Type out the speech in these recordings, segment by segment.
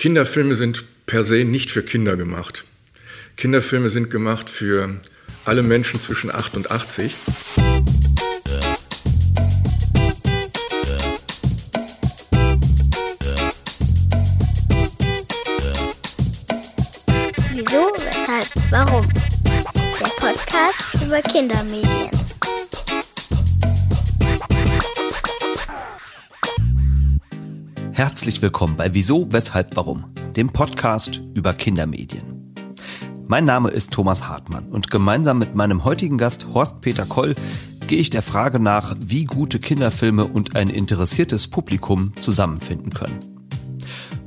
Kinderfilme sind per se nicht für Kinder gemacht. Kinderfilme sind gemacht für alle Menschen zwischen 8 und 80. Wieso, weshalb, warum? Der Podcast über Kindermedien. Herzlich willkommen bei Wieso, Weshalb, Warum, dem Podcast über Kindermedien. Mein Name ist Thomas Hartmann und gemeinsam mit meinem heutigen Gast Horst Peter Koll gehe ich der Frage nach, wie gute Kinderfilme und ein interessiertes Publikum zusammenfinden können.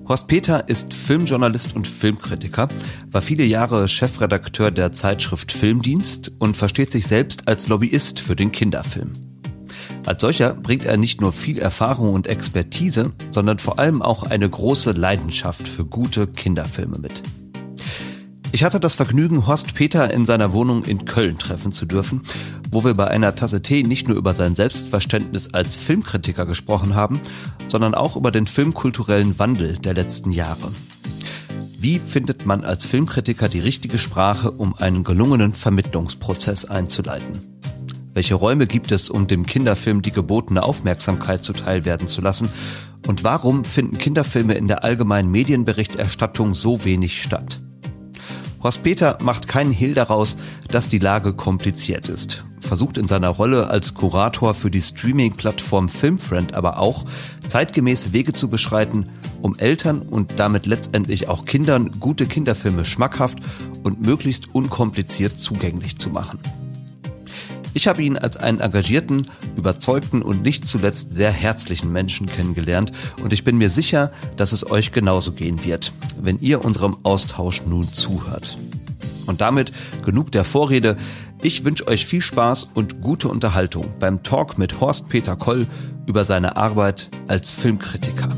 Horst Peter ist Filmjournalist und Filmkritiker, war viele Jahre Chefredakteur der Zeitschrift Filmdienst und versteht sich selbst als Lobbyist für den Kinderfilm. Als solcher bringt er nicht nur viel Erfahrung und Expertise, sondern vor allem auch eine große Leidenschaft für gute Kinderfilme mit. Ich hatte das Vergnügen, Horst Peter in seiner Wohnung in Köln treffen zu dürfen, wo wir bei einer Tasse Tee nicht nur über sein Selbstverständnis als Filmkritiker gesprochen haben, sondern auch über den filmkulturellen Wandel der letzten Jahre. Wie findet man als Filmkritiker die richtige Sprache, um einen gelungenen Vermittlungsprozess einzuleiten? Welche Räume gibt es, um dem Kinderfilm die gebotene Aufmerksamkeit zuteil werden zu lassen? Und warum finden Kinderfilme in der allgemeinen Medienberichterstattung so wenig statt? Horst Peter macht keinen Hehl daraus, dass die Lage kompliziert ist. Versucht in seiner Rolle als Kurator für die Streaming-Plattform Filmfriend aber auch, zeitgemäß Wege zu beschreiten, um Eltern und damit letztendlich auch Kindern gute Kinderfilme schmackhaft und möglichst unkompliziert zugänglich zu machen. Ich habe ihn als einen engagierten, überzeugten und nicht zuletzt sehr herzlichen Menschen kennengelernt und ich bin mir sicher, dass es euch genauso gehen wird, wenn ihr unserem Austausch nun zuhört. Und damit genug der Vorrede. Ich wünsche euch viel Spaß und gute Unterhaltung beim Talk mit Horst Peter Koll über seine Arbeit als Filmkritiker.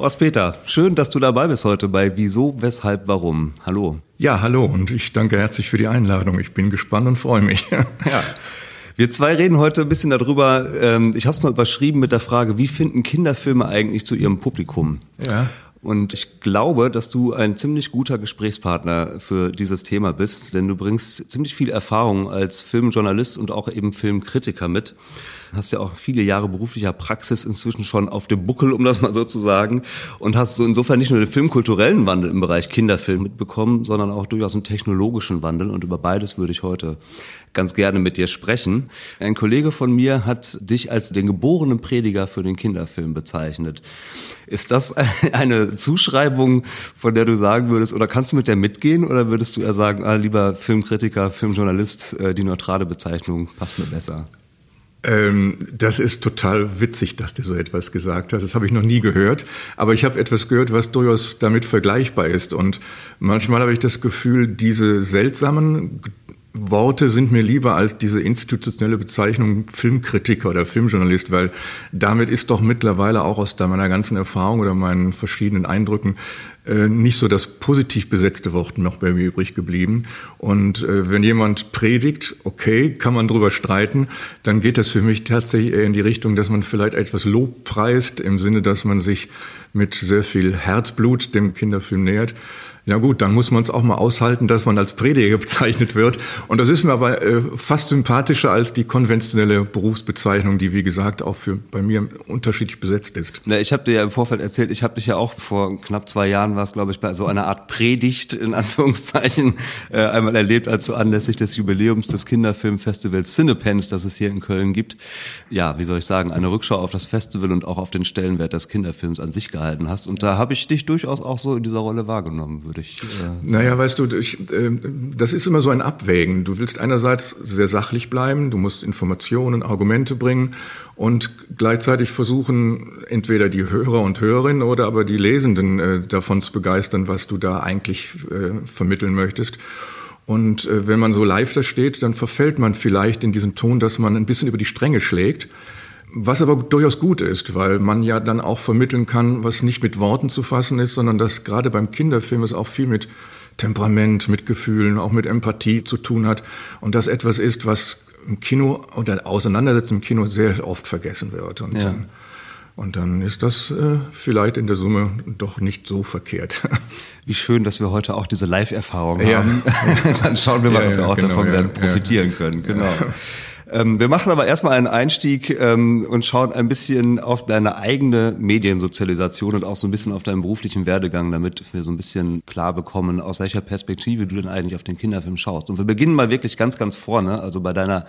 Horst Peter, schön, dass du dabei bist heute bei Wieso, Weshalb, Warum. Hallo. Ja, hallo und ich danke herzlich für die Einladung. Ich bin gespannt und freue mich. ja. Wir zwei reden heute ein bisschen darüber, ähm, ich habe es mal überschrieben mit der Frage, wie finden Kinderfilme eigentlich zu ihrem Publikum? Ja. Und ich glaube, dass du ein ziemlich guter Gesprächspartner für dieses Thema bist, denn du bringst ziemlich viel Erfahrung als Filmjournalist und auch eben Filmkritiker mit hast ja auch viele Jahre beruflicher Praxis inzwischen schon auf dem Buckel, um das mal so zu sagen, und hast so insofern nicht nur den filmkulturellen Wandel im Bereich Kinderfilm mitbekommen, sondern auch durchaus einen technologischen Wandel. Und über beides würde ich heute ganz gerne mit dir sprechen. Ein Kollege von mir hat dich als den geborenen Prediger für den Kinderfilm bezeichnet. Ist das eine Zuschreibung, von der du sagen würdest, oder kannst du mit der mitgehen, oder würdest du eher sagen, ah, lieber Filmkritiker, Filmjournalist, äh, die neutrale Bezeichnung passt mir besser? Ähm, das ist total witzig, dass du so etwas gesagt hast. Das habe ich noch nie gehört. Aber ich habe etwas gehört, was durchaus damit vergleichbar ist. Und manchmal habe ich das Gefühl, diese seltsamen Worte sind mir lieber als diese institutionelle Bezeichnung Filmkritiker oder Filmjournalist, weil damit ist doch mittlerweile auch aus meiner ganzen Erfahrung oder meinen verschiedenen Eindrücken äh, nicht so das positiv besetzte Wort noch bei mir übrig geblieben. Und äh, wenn jemand predigt, okay, kann man drüber streiten, dann geht das für mich tatsächlich eher in die Richtung, dass man vielleicht etwas Lob preist, im Sinne, dass man sich mit sehr viel Herzblut dem Kinderfilm nähert. Ja gut, dann muss man es auch mal aushalten, dass man als Prediger bezeichnet wird. Und das ist mir aber äh, fast sympathischer als die konventionelle Berufsbezeichnung, die wie gesagt auch für bei mir unterschiedlich besetzt ist. Na, ich habe dir ja im Vorfeld erzählt, ich habe dich ja auch vor knapp zwei Jahren war es, glaube ich, bei so einer Art Predigt in Anführungszeichen äh, einmal erlebt, als so anlässlich des Jubiläums des Kinderfilmfestivals Cinepens, das es hier in Köln gibt. Ja, wie soll ich sagen, eine Rückschau auf das Festival und auch auf den Stellenwert des Kinderfilms an sich gehalten hast. Und da habe ich dich durchaus auch so in dieser Rolle wahrgenommen, würde würde ich. Äh, naja, weißt du, ich, äh, das ist immer so ein Abwägen. Du willst einerseits sehr sachlich bleiben, du musst Informationen, Argumente bringen und gleichzeitig versuchen, entweder die Hörer und Hörerinnen oder aber die Lesenden äh, davon zu begeistern, was du da eigentlich äh, vermitteln möchtest. Und äh, wenn man so live da steht, dann verfällt man vielleicht in diesen Ton, dass man ein bisschen über die Stränge schlägt. Was aber durchaus gut ist, weil man ja dann auch vermitteln kann, was nicht mit Worten zu fassen ist, sondern dass gerade beim Kinderfilm es auch viel mit Temperament, mit Gefühlen, auch mit Empathie zu tun hat. Und das etwas ist, was im Kino oder Auseinandersetzung im Kino sehr oft vergessen wird. Und, Ja. dann, und dann ist das äh, vielleicht in der Summe doch nicht so verkehrt. Wie schön, dass wir heute auch diese Live-Erfahrung Ja. haben. Dann schauen wir mal, Ja, ob wir auch genau, davon werden profitieren können. Genau. Ähm, wir machen aber erstmal einen Einstieg ähm, und schauen ein bisschen auf deine eigene Mediensozialisation und auch so ein bisschen auf deinen beruflichen Werdegang, damit wir so ein bisschen klar bekommen, aus welcher Perspektive du denn eigentlich auf den Kinderfilm schaust. Und wir beginnen mal wirklich ganz, ganz vorne, also bei deiner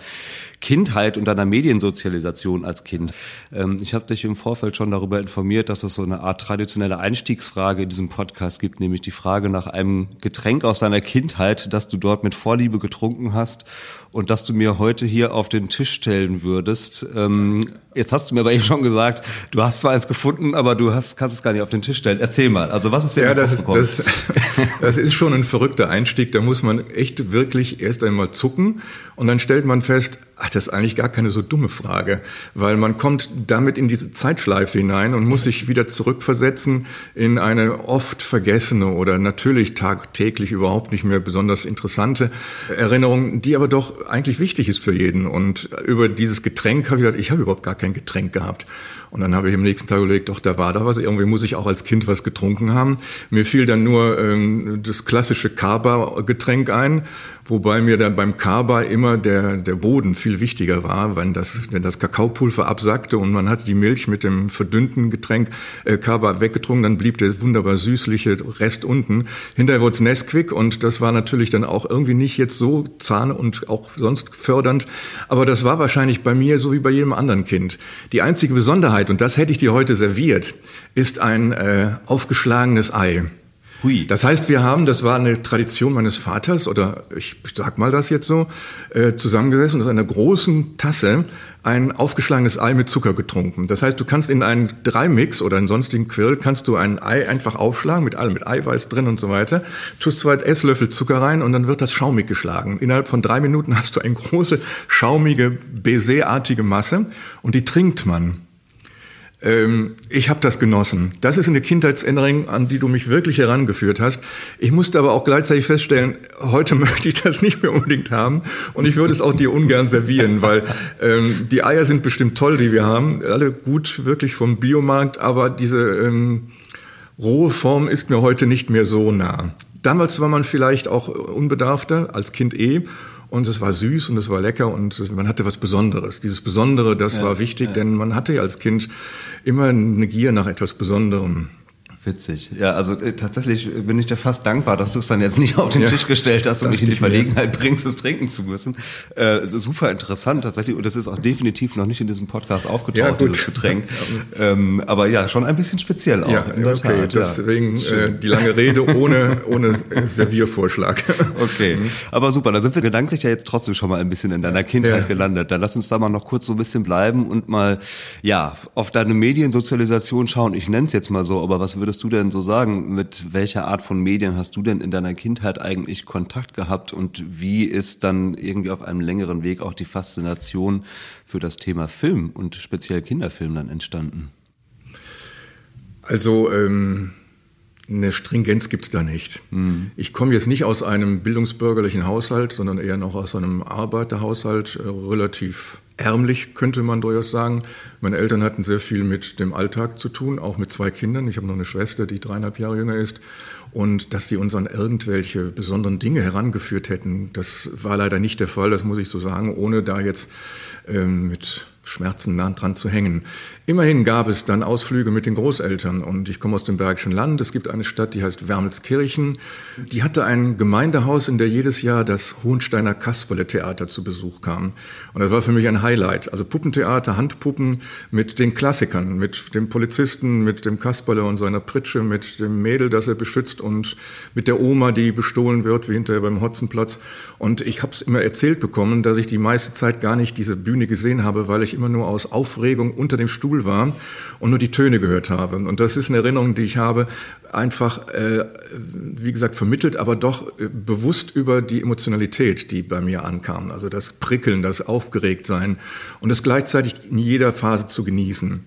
Kindheit und deiner Mediensozialisation als Kind. Ähm, ich habe dich im Vorfeld schon darüber informiert, dass es so eine Art traditionelle Einstiegsfrage in diesem Podcast gibt, nämlich die Frage nach einem Getränk aus deiner Kindheit, das du dort mit Vorliebe getrunken hast und das du mir heute hier auf den Tisch stellen würdest. Ähm, jetzt hast du mir aber eben schon gesagt, du hast zwar eins gefunden, aber du hast, kannst es gar nicht auf den Tisch stellen. Erzähl mal, also was ist dir Ja, das ist, das, das ist schon ein verrückter Einstieg. Da muss man echt wirklich erst einmal zucken und dann stellt man fest, ach, das ist eigentlich gar keine so dumme Frage, weil man kommt damit in diese Zeitschleife hinein und muss sich wieder zurückversetzen in eine oft vergessene oder natürlich tagtäglich überhaupt nicht mehr besonders interessante Erinnerung, die aber doch eigentlich wichtig ist für jeden. Und über dieses Getränk habe ich gedacht, ich habe überhaupt gar kein Getränk gehabt. Und dann habe ich am nächsten Tag überlegt, doch, da war da was. Irgendwie muss ich auch als Kind was getrunken haben. Mir fiel dann nur ähm, das klassische Kaba-Getränk ein, wobei mir dann beim Kaba immer der, der Boden viel wichtiger war, wenn das, wenn das Kakaopulver absackte und man hat die Milch mit dem verdünnten Getränk äh, Kaba weggetrunken, dann blieb der wunderbar süßliche Rest unten. Hinterher wurde es Nesquik und das war natürlich dann auch irgendwie nicht jetzt so zahn und auch sonst fördernd. Aber das war wahrscheinlich bei mir so wie bei jedem anderen Kind. Die einzige Besonderheit, und das hätte ich dir heute serviert, ist ein äh, aufgeschlagenes Ei. Hui. Das heißt, wir haben, das war eine Tradition meines Vaters, oder ich sag mal das jetzt so, äh, zusammengesessen und aus einer großen Tasse ein aufgeschlagenes Ei mit Zucker getrunken. Das heißt, du kannst in einen Dreimix oder einen sonstigen Quirl, kannst du ein Ei einfach aufschlagen, mit allem, mit Eiweiß drin und so weiter, tust zwei Esslöffel Zucker rein und dann wird das schaumig geschlagen. Innerhalb von drei Minuten hast du eine große, schaumige, baiserartige Masse und die trinkt man. Ähm, ich habe das genossen. Das ist eine Kindheitserinnerung, an die du mich wirklich herangeführt hast. Ich musste aber auch gleichzeitig feststellen, heute möchte ich das nicht mehr unbedingt haben und ich würde es auch dir ungern servieren, weil ähm, die Eier sind bestimmt toll, die wir haben, alle gut wirklich vom Biomarkt, aber diese ähm, rohe Form ist mir heute nicht mehr so nah. Damals war man vielleicht auch unbedarfter, als Kind eh. Und es war süß und es war lecker und man hatte was Besonderes. Dieses Besondere, das war wichtig, denn man hatte ja als Kind immer eine Gier nach etwas Besonderem. Witzig. Ja, also äh, tatsächlich bin ich dir fast dankbar, dass du es dann jetzt nicht auf den Ja. Tisch gestellt hast und mich in die. Verlegenheit bringst, es trinken zu müssen. Äh, super interessant tatsächlich und das ist auch definitiv noch nicht in diesem Podcast aufgetaucht, Ja, dieses Getränk. ähm, aber ja, schon ein bisschen speziell auch. Ja, okay, Tat, ja. deswegen äh, die lange Rede ohne, ohne Serviervorschlag. Okay, aber super, da sind wir gedanklich ja jetzt trotzdem schon mal ein bisschen in deiner Kindheit Ja. gelandet. Dann lass uns da mal noch kurz so ein bisschen bleiben und mal, ja, auf deine Mediensozialisation schauen. Ich nenne es jetzt mal so, aber was würdest du denn so sagen? Mit welcher Art von Medien hast du denn in deiner Kindheit eigentlich Kontakt gehabt und wie ist dann irgendwie auf einem längeren Weg auch die Faszination für das Thema Film und speziell Kinderfilm dann entstanden? Also ähm, eine Stringenz gibt's da nicht. Ich komme jetzt nicht aus einem bildungsbürgerlichen Haushalt, sondern eher noch aus einem Arbeiterhaushalt, äh, relativ ärmlich könnte man durchaus sagen. Meine Eltern hatten sehr viel mit dem Alltag zu tun, auch mit zwei Kindern. Ich habe noch eine Schwester, die dreieinhalb Jahre jünger ist. Und dass die uns an irgendwelche besonderen Dinge herangeführt hätten, das war leider nicht der Fall, das muss ich so sagen, ohne da jetzt ähm, mit Schmerzen nah dran zu hängen. Immerhin gab es dann Ausflüge mit den Großeltern und ich komme aus dem Bergischen Land. Es gibt eine Stadt, die heißt Wermelskirchen. Die hatte ein Gemeindehaus, in der jedes Jahr das Hohensteiner Kasperle-Theater zu Besuch kam. Und das war für mich ein Highlight. Also Puppentheater, Handpuppen mit den Klassikern, mit dem Polizisten, mit dem Kasperle und seiner Pritsche, mit dem Mädel, das er beschützt und mit der Oma, die bestohlen wird, wie hinterher beim Hotzenplatz. Und ich habe es immer erzählt bekommen, dass ich die meiste Zeit gar nicht diese Bühne gesehen habe, weil ich immer nur aus Aufregung unter dem Stuhl war und nur die Töne gehört habe. Und das ist eine Erinnerung, die ich habe, einfach, äh, wie gesagt, vermittelt, aber doch äh, bewusst über die Emotionalität, die bei mir ankam. Also das Prickeln, das Aufgeregtsein und das gleichzeitig in jeder Phase zu genießen.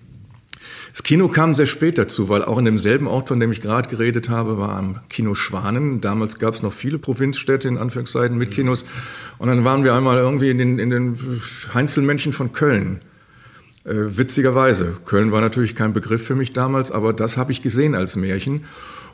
Das Kino kam sehr spät dazu, weil auch in demselben Ort, von dem ich gerade geredet habe, war am Kino Schwanen. Damals gab es noch viele Provinzstädte in Anführungszeichen mit Kinos. Und dann waren wir einmal irgendwie in den, in den Heinzelmännchen von Köln. Äh, witzigerweise. Köln war natürlich kein Begriff für mich damals, aber das habe ich gesehen als Märchen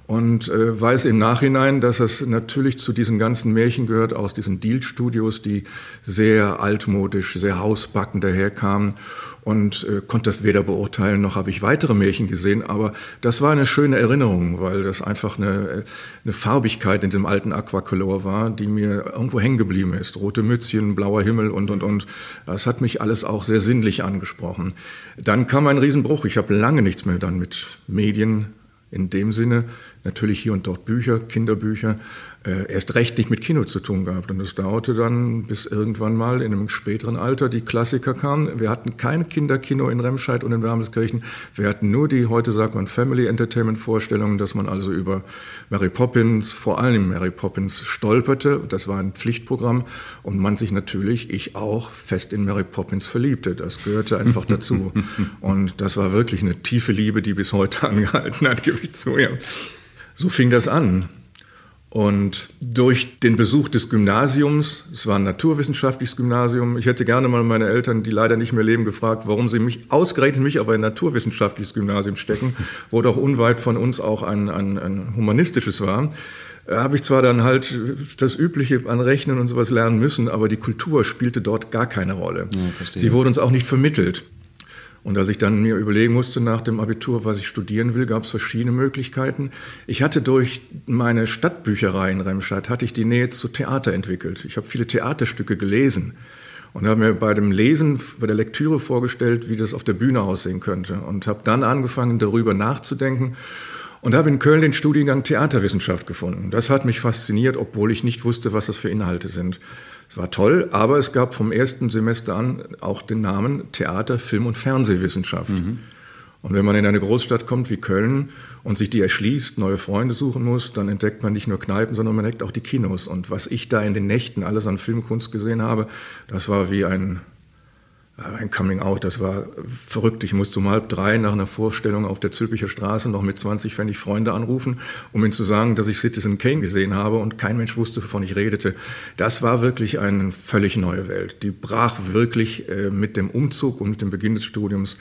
und äh, weiß im Nachhinein, dass es natürlich zu diesen ganzen Märchen gehört aus diesen Deal-Studios, die sehr altmodisch, sehr hausbacken daherkamen und äh, konnte das weder beurteilen noch habe ich weitere Märchen gesehen, aber das war eine schöne Erinnerung, weil das einfach eine, eine Farbigkeit in dem alten Aquacolor war, die mir irgendwo hängen geblieben ist. Rote Mützchen, blauer Himmel und und und. Das hat mich alles auch sehr sinnlich angesprochen. Dann kam ein Riesenbruch. Ich habe lange nichts mehr dann mit Medien in dem Sinne natürlich hier und dort Bücher, Kinderbücher, äh, erst recht nicht mit Kino zu tun gehabt. Und es dauerte dann, bis irgendwann mal in einem späteren Alter die Klassiker kamen. Wir hatten kein Kinderkino in Remscheid und in Wermelskirchen. Wir hatten nur die, heute sagt man, Family Entertainment Vorstellungen, dass man also über Mary Poppins, vor allem Mary Poppins, stolperte. Das war ein Pflichtprogramm und man sich natürlich, ich auch, fest in Mary Poppins verliebte. Das gehörte einfach dazu. und das war wirklich eine tiefe Liebe, die bis heute angehalten hat, gebe ich zu. Ja. So fing das an. Und durch den Besuch des Gymnasiums, es war ein naturwissenschaftliches Gymnasium, ich hätte gerne mal meine Eltern, die leider nicht mehr leben, gefragt, warum sie mich, ausgerechnet mich auf ein naturwissenschaftliches Gymnasium stecken, wo doch unweit von uns auch ein, ein, ein humanistisches war habe ich zwar dann halt das Übliche an Rechnen und sowas lernen müssen, aber die Kultur spielte dort gar keine Rolle. Ja, Sie wurde uns auch nicht vermittelt. Und als ich dann mir überlegen musste nach dem Abitur, was ich studieren will, gab es verschiedene Möglichkeiten. Ich hatte durch meine Stadtbücherei in Remscheid, hatte ich die Nähe zu Theater entwickelt. Ich habe viele Theaterstücke gelesen und habe mir bei dem Lesen, bei der Lektüre vorgestellt, wie das auf der Bühne aussehen könnte. Und habe dann angefangen, darüber nachzudenken und habe in Köln den Studiengang Theaterwissenschaft gefunden. Das hat mich fasziniert, obwohl ich nicht wusste, was das für Inhalte sind. Es war toll, aber es gab vom ersten Semester an auch den Namen Theater, Film und Fernsehwissenschaft. Mhm. Und wenn man in eine Großstadt kommt wie Köln und sich die erschließt, neue Freunde suchen muss, dann entdeckt man nicht nur Kneipen, sondern man entdeckt auch die Kinos. Und was ich da in den Nächten alles an Filmkunst gesehen habe, das war wie ein ein Coming Out, das war verrückt. Ich musste um halb drei nach einer Vorstellung auf der Zülpicher Straße noch mit 20 Pfennig Freunde anrufen, um ihnen zu sagen, dass ich Citizen Kane gesehen habe und kein Mensch wusste, wovon ich redete. Das war wirklich eine völlig neue Welt. Die brach wirklich äh, mit dem Umzug und mit dem Beginn des Studiums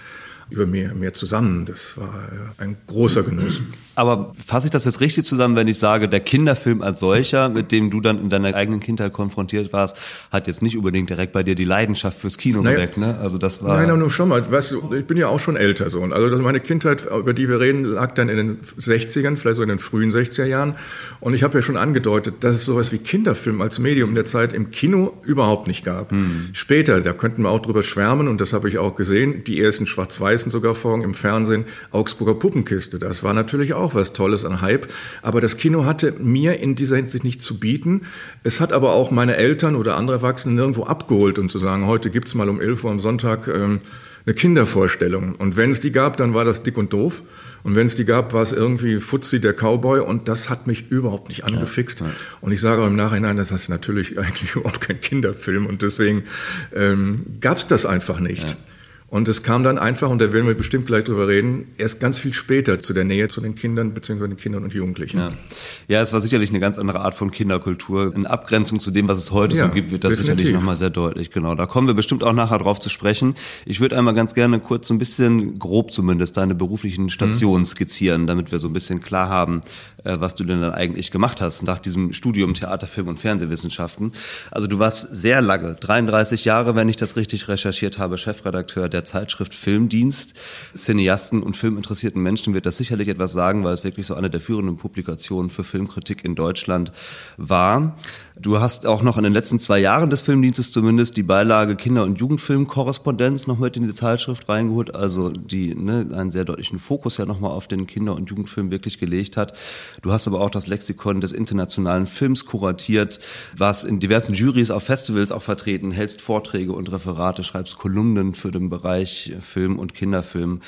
über mir mehr zusammen. Das war äh, ein großer Genuss. Aber fasse ich das jetzt richtig zusammen, wenn ich sage, der Kinderfilm als solcher, mit dem du dann in deiner eigenen Kindheit konfrontiert warst, hat jetzt nicht unbedingt direkt bei dir die Leidenschaft fürs Kino naja, geweckt, ne? Also das war. Nein, nur schon mal. Weißt du, ich bin ja auch schon älter so. Also meine Kindheit, über die wir reden, lag dann in den 60ern, vielleicht so in den frühen 60er Jahren. Und ich habe ja schon angedeutet, dass es sowas wie Kinderfilm als Medium der Zeit im Kino überhaupt nicht gab. Hm. Später, da könnten wir auch drüber schwärmen, und das habe ich auch gesehen, die ersten schwarz-weißen sogar Folgen im Fernsehen, Augsburger Puppenkiste. Das war natürlich auch auch was Tolles an Hype. Aber das Kino hatte mir in dieser Hinsicht nicht zu bieten. Es hat aber auch meine Eltern oder andere Erwachsene nirgendwo abgeholt, um zu sagen, heute gibt's mal um 11 Uhr am Sonntag ähm, eine Kindervorstellung. Und wenn es die gab, dann war das dick und doof. Und wenn es die gab, war es irgendwie Fuzzi, der Cowboy. Und das hat mich überhaupt nicht angefixt. Ja, ja. Und ich sage auch im Nachhinein, das ist natürlich eigentlich überhaupt kein Kinderfilm. Und deswegen ähm, gab es das einfach nicht. Ja. Und es kam dann einfach, und da werden wir bestimmt gleich drüber reden, erst ganz viel später zu der Nähe zu den Kindern bzw. den Kindern und Jugendlichen. Ja. ja, es war sicherlich eine ganz andere Art von Kinderkultur. In Abgrenzung zu dem, was es heute ja, so gibt, wird das definitiv. sicherlich nochmal sehr deutlich. Genau, da kommen wir bestimmt auch nachher drauf zu sprechen. Ich würde einmal ganz gerne kurz so ein bisschen, grob zumindest, deine beruflichen Stationen mhm. skizzieren, damit wir so ein bisschen klar haben, äh, was du denn dann eigentlich gemacht hast nach diesem Studium Theater, Film und Fernsehwissenschaften. Also du warst sehr lange, 33 Jahre, wenn ich das richtig recherchiert habe, Chefredakteur der der Zeitschrift Filmdienst. Cineasten und filminteressierten Menschen wird das sicherlich etwas sagen, weil es wirklich so eine der führenden Publikationen für Filmkritik in Deutschland war. Du hast auch noch in den letzten zwei Jahren des Filmdienstes zumindest die Beilage Kinder- und Jugendfilmkorrespondenz noch mit in die Zeitschrift reingeholt, also die ne, einen sehr deutlichen Fokus ja nochmal auf den Kinder- und Jugendfilm wirklich gelegt hat. Du hast aber auch das Lexikon des internationalen Films kuratiert, warst in diversen Juries auf Festivals auch vertreten, hältst Vorträge und Referate, schreibst Kolumnen für den Bereich Film und Kinderfilm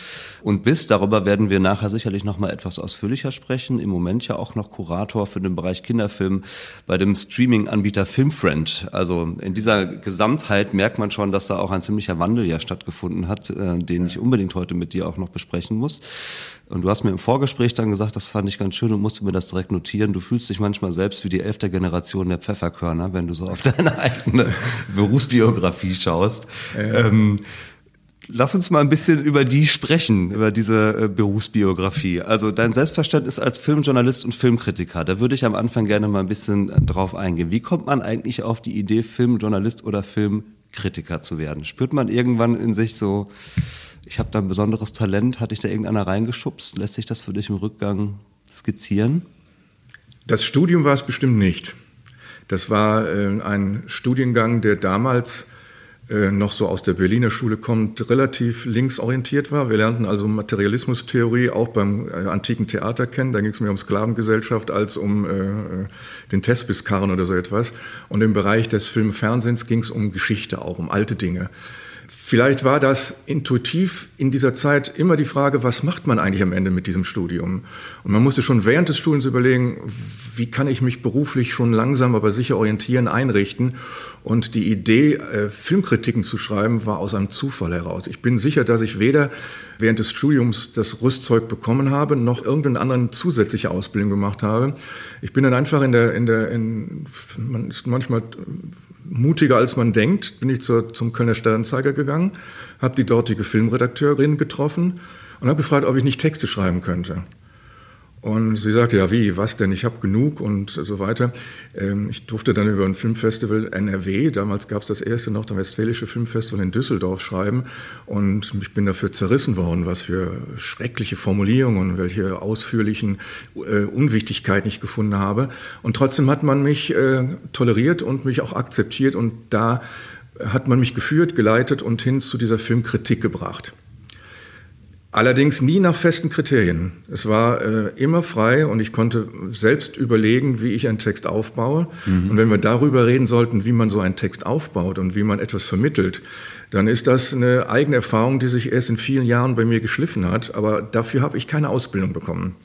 und bist, darüber werden wir nachher sicherlich nochmal etwas ausführlicher sprechen, im Moment ja auch noch Kurator für den Bereich Kinderfilm bei dem Streaming Streaming-Anbieter Filmfriend. Also in dieser Gesamtheit merkt man schon, dass da auch ein ziemlicher Wandel ja stattgefunden hat, äh, den ich unbedingt heute mit dir auch noch besprechen muss. Und du hast mir im Vorgespräch dann gesagt, das fand ich ganz schön und musste mir das direkt notieren. Du fühlst dich manchmal selbst wie die elfte Generation der Pfefferkörner, wenn du so auf deine eigene Berufsbiografie schaust. Ähm, Lass uns mal ein bisschen über die sprechen, über diese äh, Berufsbiografie. Also dein Selbstverständnis als Filmjournalist und Filmkritiker, da würde ich am Anfang gerne mal ein bisschen drauf eingehen. Wie kommt man eigentlich auf die Idee, Filmjournalist oder Filmkritiker zu werden? Spürt man irgendwann in sich so, ich habe da ein besonderes Talent, hatte ich da irgendeiner reingeschubst? Lässt sich das für dich im Rückgang skizzieren? Das Studium war es bestimmt nicht. Das war äh, ein Studiengang, der damals noch so aus der Berliner Schule kommt, relativ linksorientiert war. Wir lernten also Materialismustheorie auch beim äh, antiken Theater kennen. Da ging es mehr um Sklavengesellschaft als um äh, äh den Thespis-Karren oder so etwas. Und im Bereich des Filmfernsehens ging es um Geschichte auch, um alte Dinge. Vielleicht war das intuitiv in dieser Zeit immer die Frage, was macht man eigentlich am Ende mit diesem Studium? Und man musste schon während des Studiums überlegen, wie kann ich mich beruflich schon langsam, aber sicher orientieren, einrichten. Und die Idee, äh, Filmkritiken zu schreiben, war aus einem Zufall heraus. Ich bin sicher, dass ich weder während des Studiums das Rüstzeug bekommen habe, noch irgendeine andere zusätzliche Ausbildung gemacht habe. Ich bin dann einfach in der, in der, in, man ist manchmal mutiger als man denkt, bin ich zur, zum Kölner Sternzeiger gegangen, habe die dortige Filmredakteurin getroffen und habe gefragt, ob ich nicht Texte schreiben könnte. Und sie sagte, ja wie, was denn, ich habe genug und so weiter. Ähm, ich durfte dann über ein Filmfestival NRW, damals gab es das erste noch, der Westfälische Filmfestival in Düsseldorf schreiben und ich bin dafür zerrissen worden, was für schreckliche Formulierungen welche ausführlichen äh, Unwichtigkeiten ich gefunden habe. Und trotzdem hat man mich äh, toleriert und mich auch akzeptiert und da hat man mich geführt, geleitet und hin zu dieser Filmkritik gebracht. Allerdings nie nach festen Kriterien. Es war äh, immer frei und ich konnte selbst überlegen, wie ich einen Text aufbaue. Mhm. Und wenn wir darüber reden sollten, wie man so einen Text aufbaut und wie man etwas vermittelt, dann ist das eine eigene Erfahrung, die sich erst in vielen Jahren bei mir geschliffen hat. Aber dafür habe ich keine Ausbildung bekommen.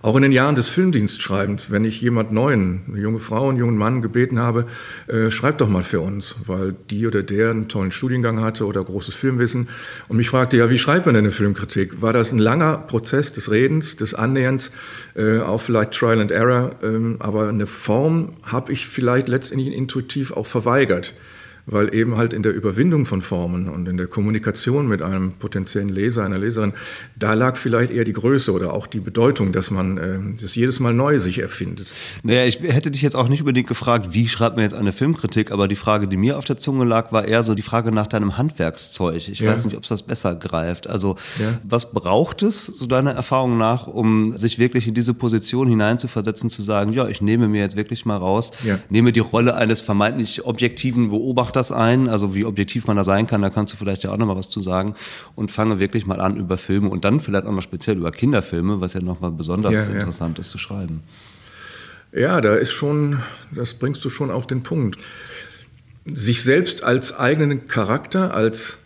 Auch in den Jahren des Filmdienstschreibens, wenn ich jemand Neuen, eine junge Frau, einen jungen Mann gebeten habe, äh, schreib doch mal für uns, weil die oder der einen tollen Studiengang hatte oder großes Filmwissen und mich fragte, ja, wie schreibt man denn eine Filmkritik? War das ein langer Prozess des Redens, des Annäherns, äh, auch vielleicht Trial and Error, ähm, aber eine Form habe ich vielleicht letztendlich intuitiv auch verweigert weil eben halt in der Überwindung von Formen und in der Kommunikation mit einem potenziellen Leser, einer Leserin, da lag vielleicht eher die Größe oder auch die Bedeutung, dass man äh, das jedes Mal neu sich erfindet. Naja, ich hätte dich jetzt auch nicht unbedingt gefragt, wie schreibt man jetzt eine Filmkritik, aber die Frage, die mir auf der Zunge lag, war eher so die Frage nach deinem Handwerkszeug. Ich ja. weiß nicht, ob es das besser greift. Also ja. was braucht es, so deiner Erfahrung nach, um sich wirklich in diese Position hineinzuversetzen, zu sagen, ja, ich nehme mir jetzt wirklich mal raus, ja. nehme die Rolle eines vermeintlich objektiven Beobachters das ein, also wie objektiv man da sein kann, da kannst du vielleicht ja auch noch mal was zu sagen und fange wirklich mal an über Filme und dann vielleicht auch noch speziell über Kinderfilme, was ja noch mal besonders ja, interessant ja. ist zu schreiben. Ja, da ist schon, das bringst du schon auf den Punkt. Sich selbst als eigenen Charakter, als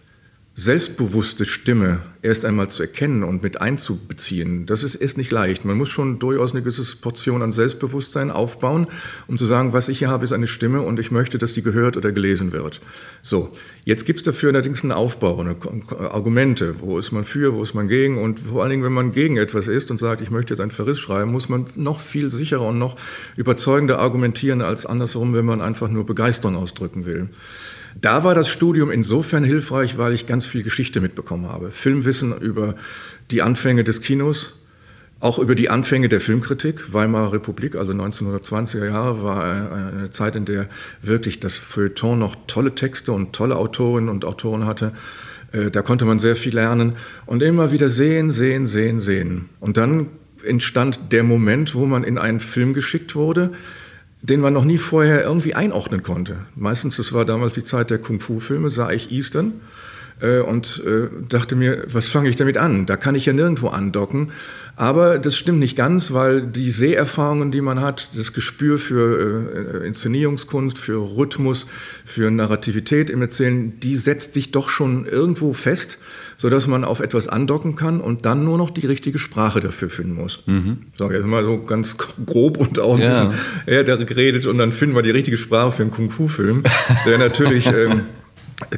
selbstbewusste Stimme erst einmal zu erkennen und mit einzubeziehen, das ist, ist nicht leicht. Man muss schon durchaus eine gewisse Portion an Selbstbewusstsein aufbauen, um zu sagen, was ich hier habe, ist eine Stimme und ich möchte, dass die gehört oder gelesen wird. So, jetzt gibt es dafür allerdings einen Aufbau, eine, Argumente. Wo ist man für, wo ist man gegen? Und vor allen Dingen, wenn man gegen etwas ist und sagt, ich möchte jetzt einen Verriss schreiben, muss man noch viel sicherer und noch überzeugender argumentieren als andersherum, wenn man einfach nur Begeisterung ausdrücken will. Da war das Studium insofern hilfreich, weil ich ganz viel Geschichte mitbekommen habe. Filmwissen über die Anfänge des Kinos, auch über die Anfänge der Filmkritik. Weimarer Republik, also 1920er Jahre, war eine Zeit, in der wirklich das Feuilleton noch tolle Texte und tolle Autorinnen und Autoren hatte. Äh, da konnte man sehr viel lernen und immer wieder sehen, sehen, sehen, sehen. Und dann entstand der Moment, wo man in einen Film geschickt wurde, den man noch nie vorher irgendwie einordnen konnte. Meistens, das war damals die Zeit der Kung-Fu-Filme, sah ich Eastern. Äh, und äh, dachte mir, was fange ich damit an? Da kann ich ja nirgendwo andocken. Aber das stimmt nicht ganz, weil die Seherfahrungen, die man hat, das Gespür für äh, Inszenierungskunst, für Rhythmus, für Narrativität im Erzählen, die setzt sich doch schon irgendwo fest, so dass man auf etwas andocken kann und dann nur noch die richtige Sprache dafür finden muss. Mhm. So, jetzt mal so ganz grob und auch ein ja. bisschen eher geredet und dann finden wir die richtige Sprache für einen Kung-Fu-Film, der natürlich ähm,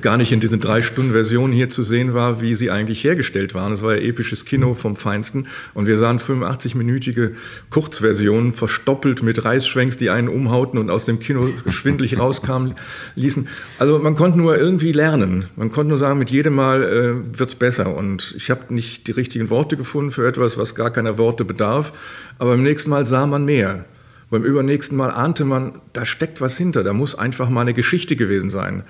gar nicht in diesen drei Stunden Versionen hier zu sehen war, wie sie eigentlich hergestellt waren. Es war ja episches Kino vom Feinsten und wir sahen 85-minütige Kurzversionen verstoppelt mit Reißschwenks, die einen umhauten und aus dem Kino schwindlig rauskamen ließen. Also man konnte nur irgendwie lernen. Man konnte nur sagen, mit jedem Mal äh, wird's besser und ich habe nicht die richtigen Worte gefunden für etwas, was gar keiner Worte bedarf, aber beim nächsten Mal sah man mehr. Beim übernächsten Mal ahnte man, da steckt was hinter, da muss einfach mal eine Geschichte gewesen sein.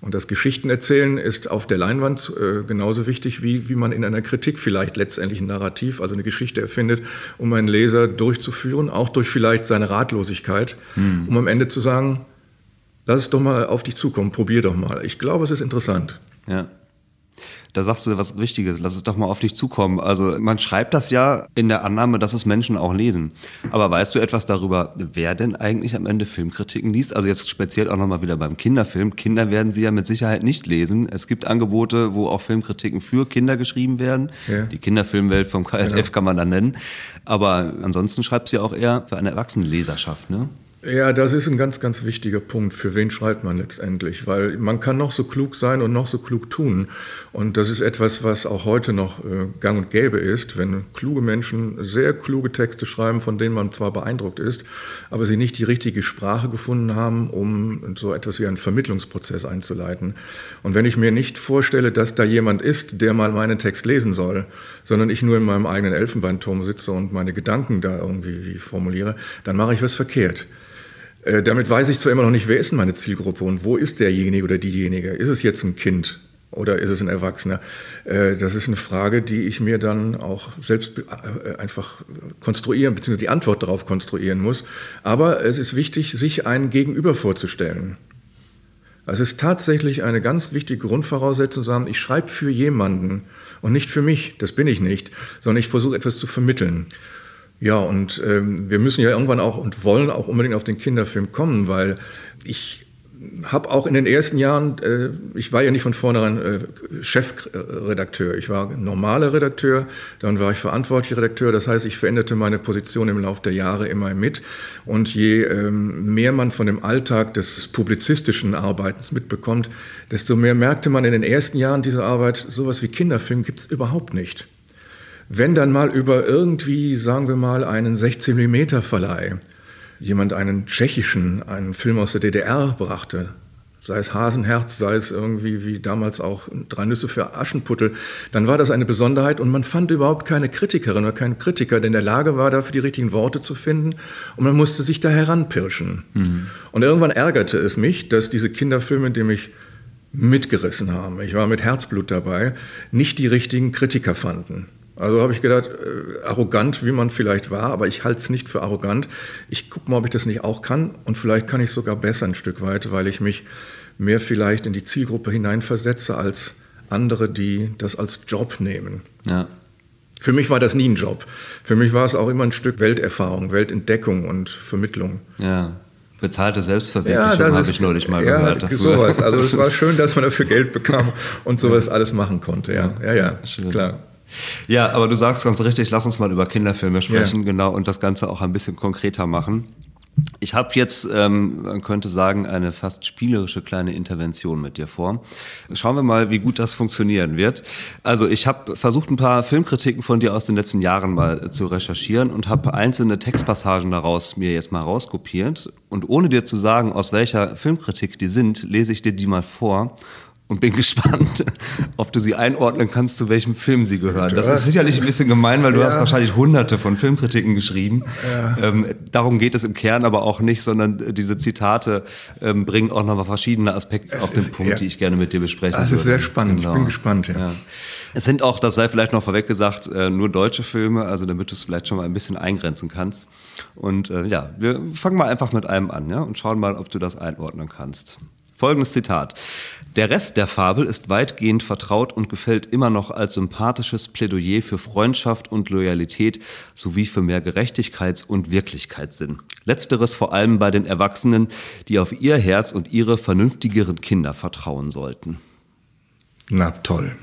Und das Geschichtenerzählen ist auf der Leinwand äh, genauso wichtig, wie, wie man in einer Kritik vielleicht letztendlich ein Narrativ, also eine Geschichte erfindet, um einen Leser durchzuführen, auch durch vielleicht seine Ratlosigkeit, hm. um am Ende zu sagen, lass es doch mal auf dich zukommen, probier doch mal. Ich glaube, es ist interessant. Ja da sagst du was Wichtiges, lass es doch mal auf dich zukommen. Also man schreibt das ja in der Annahme, dass es Menschen auch lesen. Aber weißt du etwas darüber, wer denn eigentlich am Ende Filmkritiken liest? Also jetzt speziell auch nochmal wieder beim Kinderfilm. Kinder werden sie ja mit Sicherheit nicht lesen. Es gibt Angebote, wo auch Filmkritiken für Kinder geschrieben werden. Ja. Die Kinderfilmwelt vom KFF genau. kann man dann nennen. Aber ansonsten schreibt sie auch eher für eine Erwachsenenleserschaft, ne? Ja, das ist ein ganz, ganz wichtiger Punkt. Für wen schreibt man letztendlich? Weil man kann noch so klug sein und noch so klug tun. Und das ist etwas, was auch heute noch äh, gang und gäbe ist, wenn kluge Menschen sehr kluge Texte schreiben, von denen man zwar beeindruckt ist, aber sie nicht die richtige Sprache gefunden haben, um so etwas wie einen Vermittlungsprozess einzuleiten. Und wenn ich mir nicht vorstelle, dass da jemand ist, der mal meinen Text lesen soll, sondern ich nur in meinem eigenen Elfenbeinturm sitze und meine Gedanken da irgendwie formuliere, dann mache ich was verkehrt. Äh, damit weiß ich zwar immer noch nicht, wer ist meine Zielgruppe und wo ist derjenige oder diejenige. Ist es jetzt ein Kind oder ist es ein Erwachsener? Äh, das ist eine Frage, die ich mir dann auch selbst äh, einfach konstruieren, beziehungsweise die Antwort darauf konstruieren muss. Aber es ist wichtig, sich ein Gegenüber vorzustellen. Es ist tatsächlich eine ganz wichtige Grundvoraussetzung zu sagen, ich schreibe für jemanden und nicht für mich, das bin ich nicht, sondern ich versuche etwas zu vermitteln. Ja, und ähm, wir müssen ja irgendwann auch und wollen auch unbedingt auf den Kinderfilm kommen, weil ich habe auch in den ersten Jahren, äh, ich war ja nicht von vornherein äh, Chefredakteur, ich war normaler Redakteur, dann war ich verantwortlicher Redakteur, das heißt, ich veränderte meine Position im Laufe der Jahre immer mit. Und je ähm, mehr man von dem Alltag des publizistischen Arbeitens mitbekommt, desto mehr merkte man in den ersten Jahren dieser Arbeit, sowas wie Kinderfilm gibt es überhaupt nicht. Wenn dann mal über irgendwie, sagen wir mal, einen 16 mm Verleih jemand einen tschechischen, einen Film aus der DDR brachte, sei es Hasenherz, sei es irgendwie wie damals auch Drei Nüsse für Aschenputtel, dann war das eine Besonderheit und man fand überhaupt keine Kritikerin oder keinen Kritiker, der in der Lage war, dafür die richtigen Worte zu finden und man musste sich da heranpirschen. Mhm. Und irgendwann ärgerte es mich, dass diese Kinderfilme, die mich mitgerissen haben, ich war mit Herzblut dabei, nicht die richtigen Kritiker fanden. Also habe ich gedacht, äh, arrogant, wie man vielleicht war, aber ich halte es nicht für arrogant. Ich gucke mal, ob ich das nicht auch kann und vielleicht kann ich sogar besser ein Stück weit, weil ich mich mehr vielleicht in die Zielgruppe hineinversetze als andere, die das als Job nehmen. Ja. Für mich war das nie ein Job. Für mich war es auch immer ein Stück Welterfahrung, Weltentdeckung und Vermittlung. Ja. Bezahlte Selbstverwirklichung ja, habe ich neulich mal ja, gehört. Dafür. Sowas. Also es war schön, dass man dafür Geld bekam und sowas alles machen konnte. Ja, ja, ja, ja klar. Ja, aber du sagst ganz richtig, lass uns mal über Kinderfilme sprechen, yeah. genau, und das Ganze auch ein bisschen konkreter machen. Ich habe jetzt, ähm, man könnte sagen, eine fast spielerische kleine Intervention mit dir vor. Schauen wir mal, wie gut das funktionieren wird. Also ich habe versucht, ein paar Filmkritiken von dir aus den letzten Jahren mal zu recherchieren und habe einzelne Textpassagen daraus mir jetzt mal rauskopiert. Und ohne dir zu sagen, aus welcher Filmkritik die sind, lese ich dir die mal vor und bin gespannt, ob du sie einordnen kannst, zu welchem Film sie gehören. Das ist sicherlich ein bisschen gemein, weil du ja. hast wahrscheinlich hunderte von Filmkritiken geschrieben. Ja. Ähm, darum geht es im Kern aber auch nicht, sondern diese Zitate ähm, bringen auch noch verschiedene Aspekte es auf den Punkt, ja. die ich gerne mit dir besprechen Das ist sehr spannend, genau. ich bin gespannt. Ja. Es sind auch, das sei vielleicht noch vorweg gesagt, äh, nur deutsche Filme, also damit du es vielleicht schon mal ein bisschen eingrenzen kannst. Und äh, ja, wir fangen mal einfach mit einem an ja, und schauen mal, ob du das einordnen kannst. Folgendes Zitat. Der Rest der Fabel ist weitgehend vertraut und gefällt immer noch als sympathisches Plädoyer für Freundschaft und Loyalität sowie für mehr Gerechtigkeits- und Wirklichkeitssinn. Letzteres vor allem bei den Erwachsenen, die auf ihr Herz und ihre vernünftigeren Kinder vertrauen sollten. Na toll.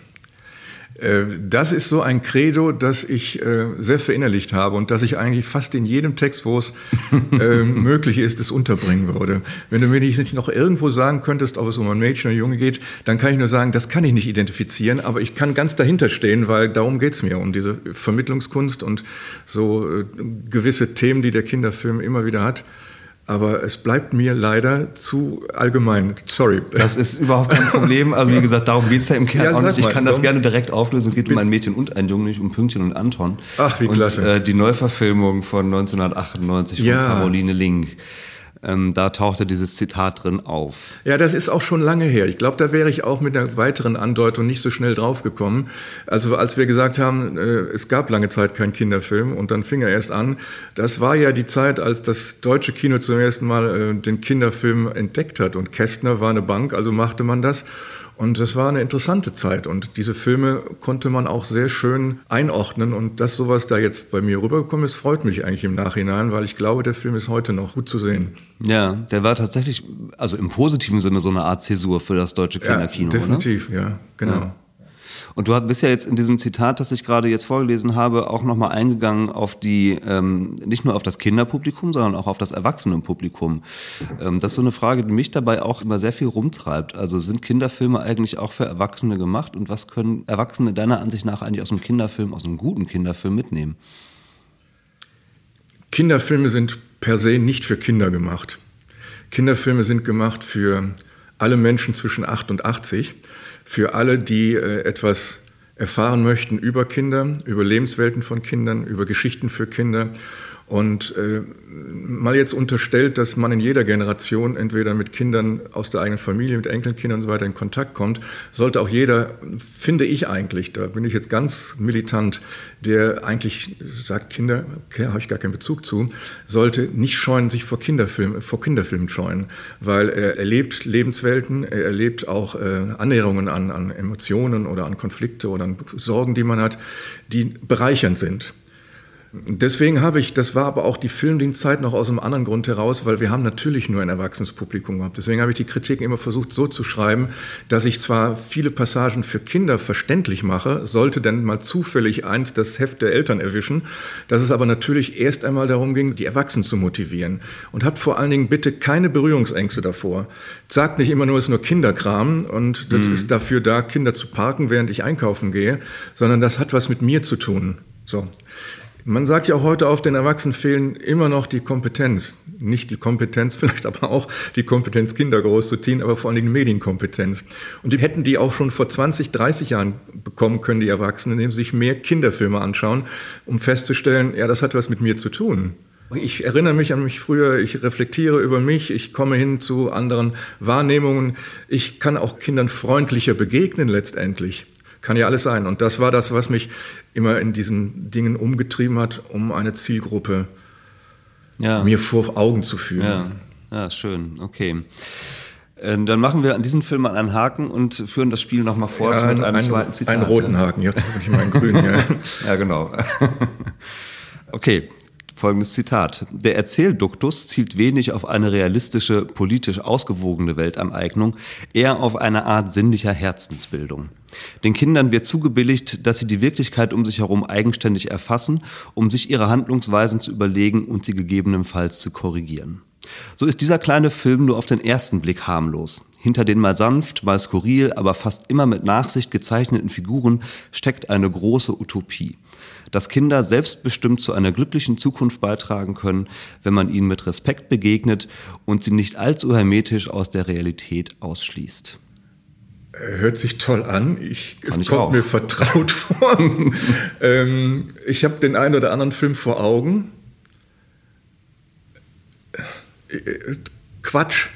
Äh, das ist so ein Credo, das ich äh, sehr verinnerlicht habe und das ich eigentlich fast in jedem Text, wo es äh, möglich ist, es unterbringen würde. Wenn du mir nicht noch irgendwo sagen könntest, ob es um ein Mädchen oder Junge geht, dann kann ich nur sagen, das kann ich nicht identifizieren, aber ich kann ganz dahinter stehen, weil darum geht's mir, um diese Vermittlungskunst und so gewisse Themen, die der Kinderfilm immer wieder hat. Aber es bleibt mir leider zu allgemein. Sorry. Das ist überhaupt kein Problem. Also wie gesagt, darum geht's ja im Kern ja, auch nicht. Ich kann mal, das gerne direkt auflösen. Es geht um ein Mädchen und ein Junge, nicht um Pünktchen und Anton. Ach, wie klasse. Und, äh, die Neuverfilmung von 1998 von ja. Caroline Link ähm, da tauchte dieses Zitat drin auf. Ja, das ist auch schon lange her. Ich glaube, da wäre ich auch mit einer weiteren Andeutung nicht so schnell draufgekommen. Also als wir gesagt haben, äh, es gab lange Zeit keinen Kinderfilm und dann fing er erst an. Das war ja die Zeit, als das deutsche Kino zum ersten Mal äh, den Kinderfilm entdeckt hat und Kästner war eine Bank, also machte man das. Und das war eine interessante Zeit und diese Filme konnte man auch sehr schön einordnen und dass sowas da jetzt bei mir rübergekommen ist, freut mich eigentlich im Nachhinein, weil ich glaube, der Film ist heute noch gut zu sehen. Ja, der war tatsächlich, also im positiven Sinne so eine Art Zäsur für das deutsche Kinderkino. Ja, definitiv, oder? ja, genau. Ja. Und du bist ja jetzt in diesem Zitat, das ich gerade jetzt vorgelesen habe, auch nochmal eingegangen auf die, ähm, nicht nur auf das Kinderpublikum, sondern auch auf das Erwachsenenpublikum. Ähm, das ist so eine Frage, die mich dabei auch immer sehr viel rumtreibt. Also sind Kinderfilme eigentlich auch für Erwachsene gemacht und was können Erwachsene deiner Ansicht nach eigentlich aus einem Kinderfilm, aus einem guten Kinderfilm mitnehmen? Kinderfilme sind per se nicht für Kinder gemacht. Kinderfilme sind gemacht für alle Menschen zwischen 8 und 80 für alle, die äh, etwas erfahren möchten über Kinder, über Lebenswelten von Kindern, über Geschichten für Kinder und äh, mal jetzt unterstellt, dass man in jeder Generation entweder mit Kindern aus der eigenen Familie, mit Enkelkindern und so weiter in Kontakt kommt, sollte auch jeder, finde ich eigentlich, da bin ich jetzt ganz militant, der eigentlich sagt, Kinder, okay, habe ich gar keinen Bezug zu, sollte nicht scheuen, sich vor Kinderfilmen, vor Kinderfilmen scheuen, weil er erlebt Lebenswelten, er erlebt auch äh, Annäherungen an, an Emotionen oder an Konflikte oder an Sorgen, die man hat, die bereichernd sind. Deswegen habe ich, das war aber auch die Filmdienstzeit noch aus einem anderen Grund heraus, weil wir haben natürlich nur ein erwachsenes Publikum gehabt. Deswegen habe ich die Kritik immer versucht so zu schreiben, dass ich zwar viele Passagen für Kinder verständlich mache, sollte denn mal zufällig eins das Heft der Eltern erwischen, dass es aber natürlich erst einmal darum ging, die Erwachsenen zu motivieren. Und habt vor allen Dingen bitte keine Berührungsängste davor. Sagt nicht immer nur, es ist nur Kinderkram und das mhm. ist dafür da, Kinder zu parken, während ich einkaufen gehe, sondern das hat was mit mir zu tun. So. Man sagt ja auch heute auf den Erwachsenen fehlen immer noch die Kompetenz. Nicht die Kompetenz, vielleicht aber auch die Kompetenz, Kinder großzuziehen, aber vor allen Dingen Medienkompetenz. Und die hätten die auch schon vor 20, 30 Jahren bekommen können, die Erwachsenen, indem sie sich mehr Kinderfilme anschauen, um festzustellen, ja, das hat was mit mir zu tun. Ich erinnere mich an mich früher, ich reflektiere über mich, ich komme hin zu anderen Wahrnehmungen. Ich kann auch Kindern freundlicher begegnen letztendlich. Kann ja alles sein. Und das war das, was mich immer in diesen Dingen umgetrieben hat, um eine Zielgruppe ja. mir vor Augen zu führen. Ja, ja schön, okay. Ähm, dann machen wir an diesem Film mal einen Haken und führen das Spiel nochmal fort ja, mit einem ein, zweiten Zitat. Einen roten Haken, jetzt habe ich mal einen grünen. Ja, ja genau. okay, Folgendes Zitat. Der Erzählduktus zielt wenig auf eine realistische, politisch ausgewogene Weltaneignung, eher auf eine Art sinnlicher Herzensbildung. Den Kindern wird zugebilligt, dass sie die Wirklichkeit um sich herum eigenständig erfassen, um sich ihre Handlungsweisen zu überlegen und sie gegebenenfalls zu korrigieren. So ist dieser kleine Film nur auf den ersten Blick harmlos. Hinter den mal sanft, mal skurril, aber fast immer mit Nachsicht gezeichneten Figuren steckt eine große Utopie dass Kinder selbstbestimmt zu einer glücklichen Zukunft beitragen können, wenn man ihnen mit Respekt begegnet und sie nicht allzu hermetisch aus der Realität ausschließt. Hört sich toll an. Ich, es ich kommt auch. mir vertraut vor. ähm, ich habe den einen oder anderen Film vor Augen. Äh, äh, Quatsch.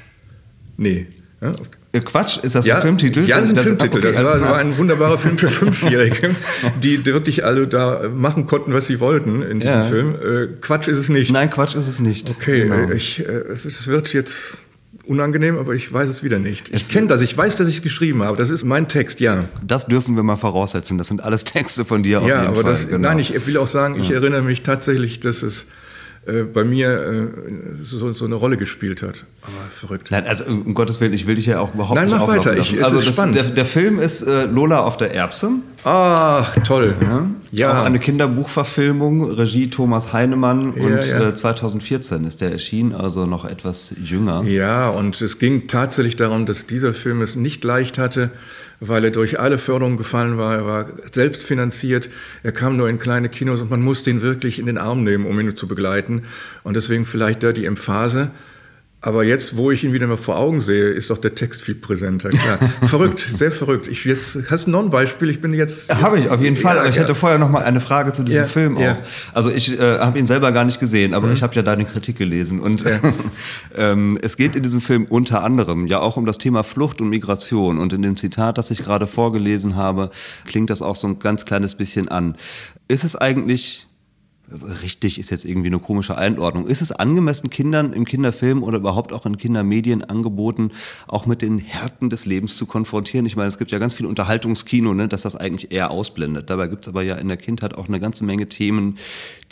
Nee. Ja, äh, Quatsch, ist das ja, ein Filmtitel? Ja, das ist ein Filmtitel. Okay, das war, war, ein wunderbarer Film für Fünfjährige, die wirklich alle da machen konnten, was sie wollten in diesem ja. Film. Äh, Quatsch ist es nicht. Nein, Quatsch ist es nicht. Okay, genau. ich, äh, es wird jetzt unangenehm, aber ich weiß es wieder nicht. Ich kenne das, ich weiß, dass ich es geschrieben habe. Das ist mein Text, ja. Das dürfen wir mal voraussetzen. Das sind alles Texte von dir. Ja, aber Fall. das, genau. nein, ich will auch sagen, ich ja. erinnere mich tatsächlich, dass es äh, bei mir äh, so, so, eine Rolle gespielt hat. Aber verrückt. Nein, also um Gottes Willen, ich will dich ja auch überhaupt Nein, nicht mach weiter. Ich, also das, der, der, Film ist äh, Lola auf der Erbse. Ach, toll. Ja. ja. Auch eine Kinderbuchverfilmung, Regie Thomas Heinemann ja, und ja. 2014 äh, ist der erschienen, also noch etwas jünger. Ja, und es ging tatsächlich darum, dass dieser Film es nicht leicht hatte, weil er durch alle Förderungen gefallen war. Er war selbst finanziert. Er kam nur in kleine Kinos und man musste ihn wirklich in den Arm nehmen, um ihn zu begleiten. Und deswegen vielleicht da die Emphase. Aber jetzt, wo ich ihn wieder mal vor Augen sehe, ist doch der Text viel präsenter. Klar. verrückt, sehr verrückt. Ich jetzt, hast du noch ein Beispiel? Ich bin jetzt. jetzt habe ich auf jeden Fall. Ja, aber ich ja. hätte vorher noch mal eine Frage zu diesem ja, Film auch. Also ich äh, habe ihn selber gar nicht gesehen, aber mhm. ich habe ja deine Kritik gelesen. Und ähm, es geht in diesem Film unter anderem ja auch um das Thema Flucht und Migration. Und in dem Zitat, das ich gerade vorgelesen habe, klingt das auch so ein ganz kleines bisschen an. Ist es eigentlich richtig ist jetzt irgendwie eine komische Einordnung. Ist es angemessen, Kindern im Kinderfilm oder überhaupt auch in Kindermedien angeboten, auch mit den Härten des Lebens zu konfrontieren? Ich meine, es gibt ja ganz viel Unterhaltungskino, ne, dass das eigentlich eher ausblendet. Dabei gibt es aber ja in der Kindheit auch eine ganze Menge Themen,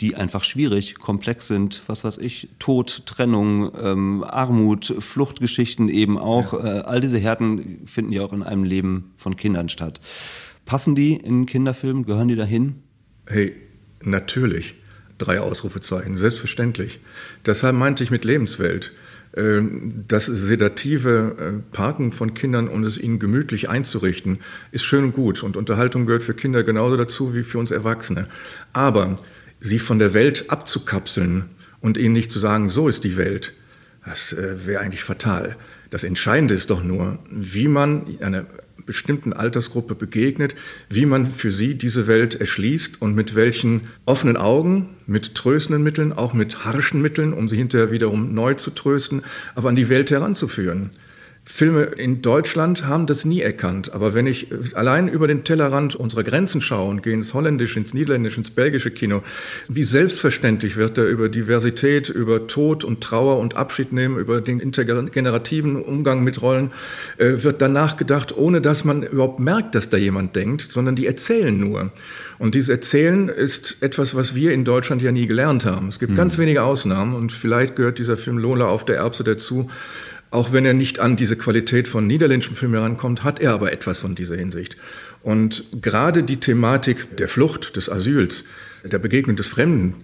die einfach schwierig, komplex sind. Was weiß ich, Tod, Trennung, ähm, Armut, Fluchtgeschichten eben auch. Ja. Äh, all diese Härten finden ja auch in einem Leben von Kindern statt. Passen die in Kinderfilmen? Gehören die dahin? Hey, natürlich. Drei Ausrufezeichen, selbstverständlich. Deshalb meinte ich mit Lebenswelt. Äh, das sedative äh, Parken von Kindern, um es ihnen gemütlich einzurichten, ist schön und gut. Und Unterhaltung gehört für Kinder genauso dazu wie für uns Erwachsene. Aber sie von der Welt abzukapseln und ihnen nicht zu sagen, so ist die Welt, das äh, wäre eigentlich fatal. Das Entscheidende ist doch nur, wie man eine bestimmten Altersgruppe begegnet, wie man für sie diese Welt erschließt und mit welchen offenen Augen, mit tröstenden Mitteln, auch mit harschen Mitteln, um sie hinterher wiederum neu zu trösten, aber an die Welt heranzuführen. Filme in Deutschland haben das nie erkannt. Aber wenn ich allein über den Tellerrand unserer Grenzen schaue und gehe ins Holländische, ins Niederländische, ins Belgische Kino, wie selbstverständlich wird da über Diversität, über Tod und Trauer und Abschied nehmen, über den intergenerativen Umgang mit Rollen, äh, wird danach gedacht, ohne dass man überhaupt merkt, dass da jemand denkt, sondern die erzählen nur. Und dieses Erzählen ist etwas, was wir in Deutschland ja nie gelernt haben. Es gibt mhm. ganz wenige Ausnahmen und vielleicht gehört dieser Film Lola auf der Erbse dazu, auch wenn er nicht an diese Qualität von niederländischen Filmen herankommt, hat er aber etwas von dieser Hinsicht. Und gerade die Thematik der Flucht, des Asyls, der Begegnung des Fremden,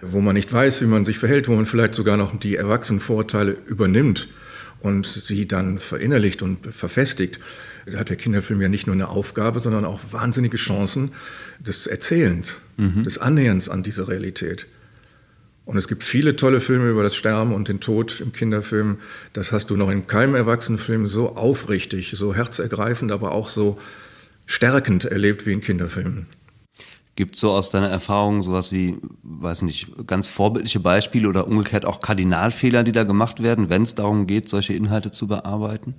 wo man nicht weiß, wie man sich verhält, wo man vielleicht sogar noch die Erwachsenenvorurteile übernimmt und sie dann verinnerlicht und verfestigt, da hat der Kinderfilm ja nicht nur eine Aufgabe, sondern auch wahnsinnige Chancen des Erzählens, mhm. des Annäherns an diese Realität. Und es gibt viele tolle Filme über das Sterben und den Tod im Kinderfilm. Das hast du noch in keinem Erwachsenenfilm so aufrichtig, so herzergreifend, aber auch so stärkend erlebt wie in Kinderfilmen. Gibt es so aus deiner Erfahrung sowas wie, weiß nicht, ganz vorbildliche Beispiele oder umgekehrt auch Kardinalfehler, die da gemacht werden, wenn es darum geht, solche Inhalte zu bearbeiten?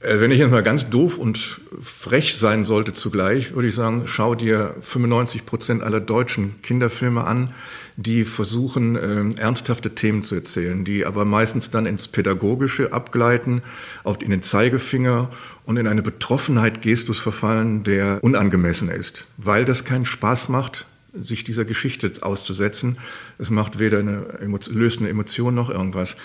Äh, wenn ich jetzt mal ganz doof und frech sein sollte zugleich, würde ich sagen, schau dir 95 Prozent aller deutschen Kinderfilme an, die versuchen, äh, ernsthafte Themen zu erzählen, die aber meistens dann ins Pädagogische abgleiten, auf, in den Zeigefinger und in eine Betroffenheit Gestus verfallen, der unangemessen ist, weil das keinen Spaß macht, sich dieser Geschichte auszusetzen. Es macht weder eine, löst eine Emotion noch irgendwas.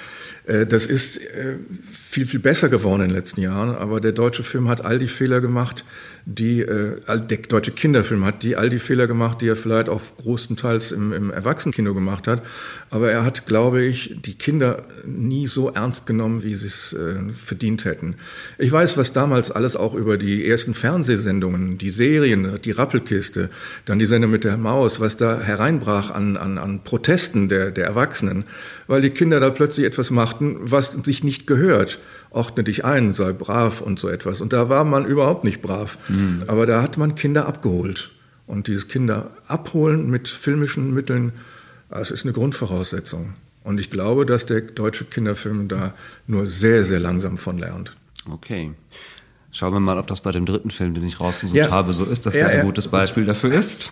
Äh, das ist äh, viel, viel besser geworden in den letzten Jahren, aber der deutsche Film hat all die Fehler gemacht, die, äh, der deutsche Kinderfilm hat die all die Fehler gemacht, die er vielleicht auch großenteils im, im Erwachsenenkino gemacht hat. Aber er hat, glaube ich, die Kinder nie so ernst genommen, wie sie es verdient hätten. Ich weiß, was damals alles auch über die ersten Fernsehsendungen, die Serien, die Rappelkiste, dann die Sendung mit der Maus, was da hereinbrach an, an, an Protesten der, der Erwachsenen, weil die Kinder da plötzlich etwas machten, was sich nicht gehört ordne dich ein, sei brav und so etwas. Und da war man überhaupt nicht brav. Mhm. Aber da hat man Kinder abgeholt. Und dieses Kinder abholen mit filmischen Mitteln, das ist eine Grundvoraussetzung. Und ich glaube, dass der deutsche Kinderfilm da nur sehr, sehr langsam von lernt. Okay. Schauen wir mal, ob das bei dem dritten Film, den ich rausgesucht ja. habe, so ist, dass ja, der ein ja. gutes Beispiel dafür ist.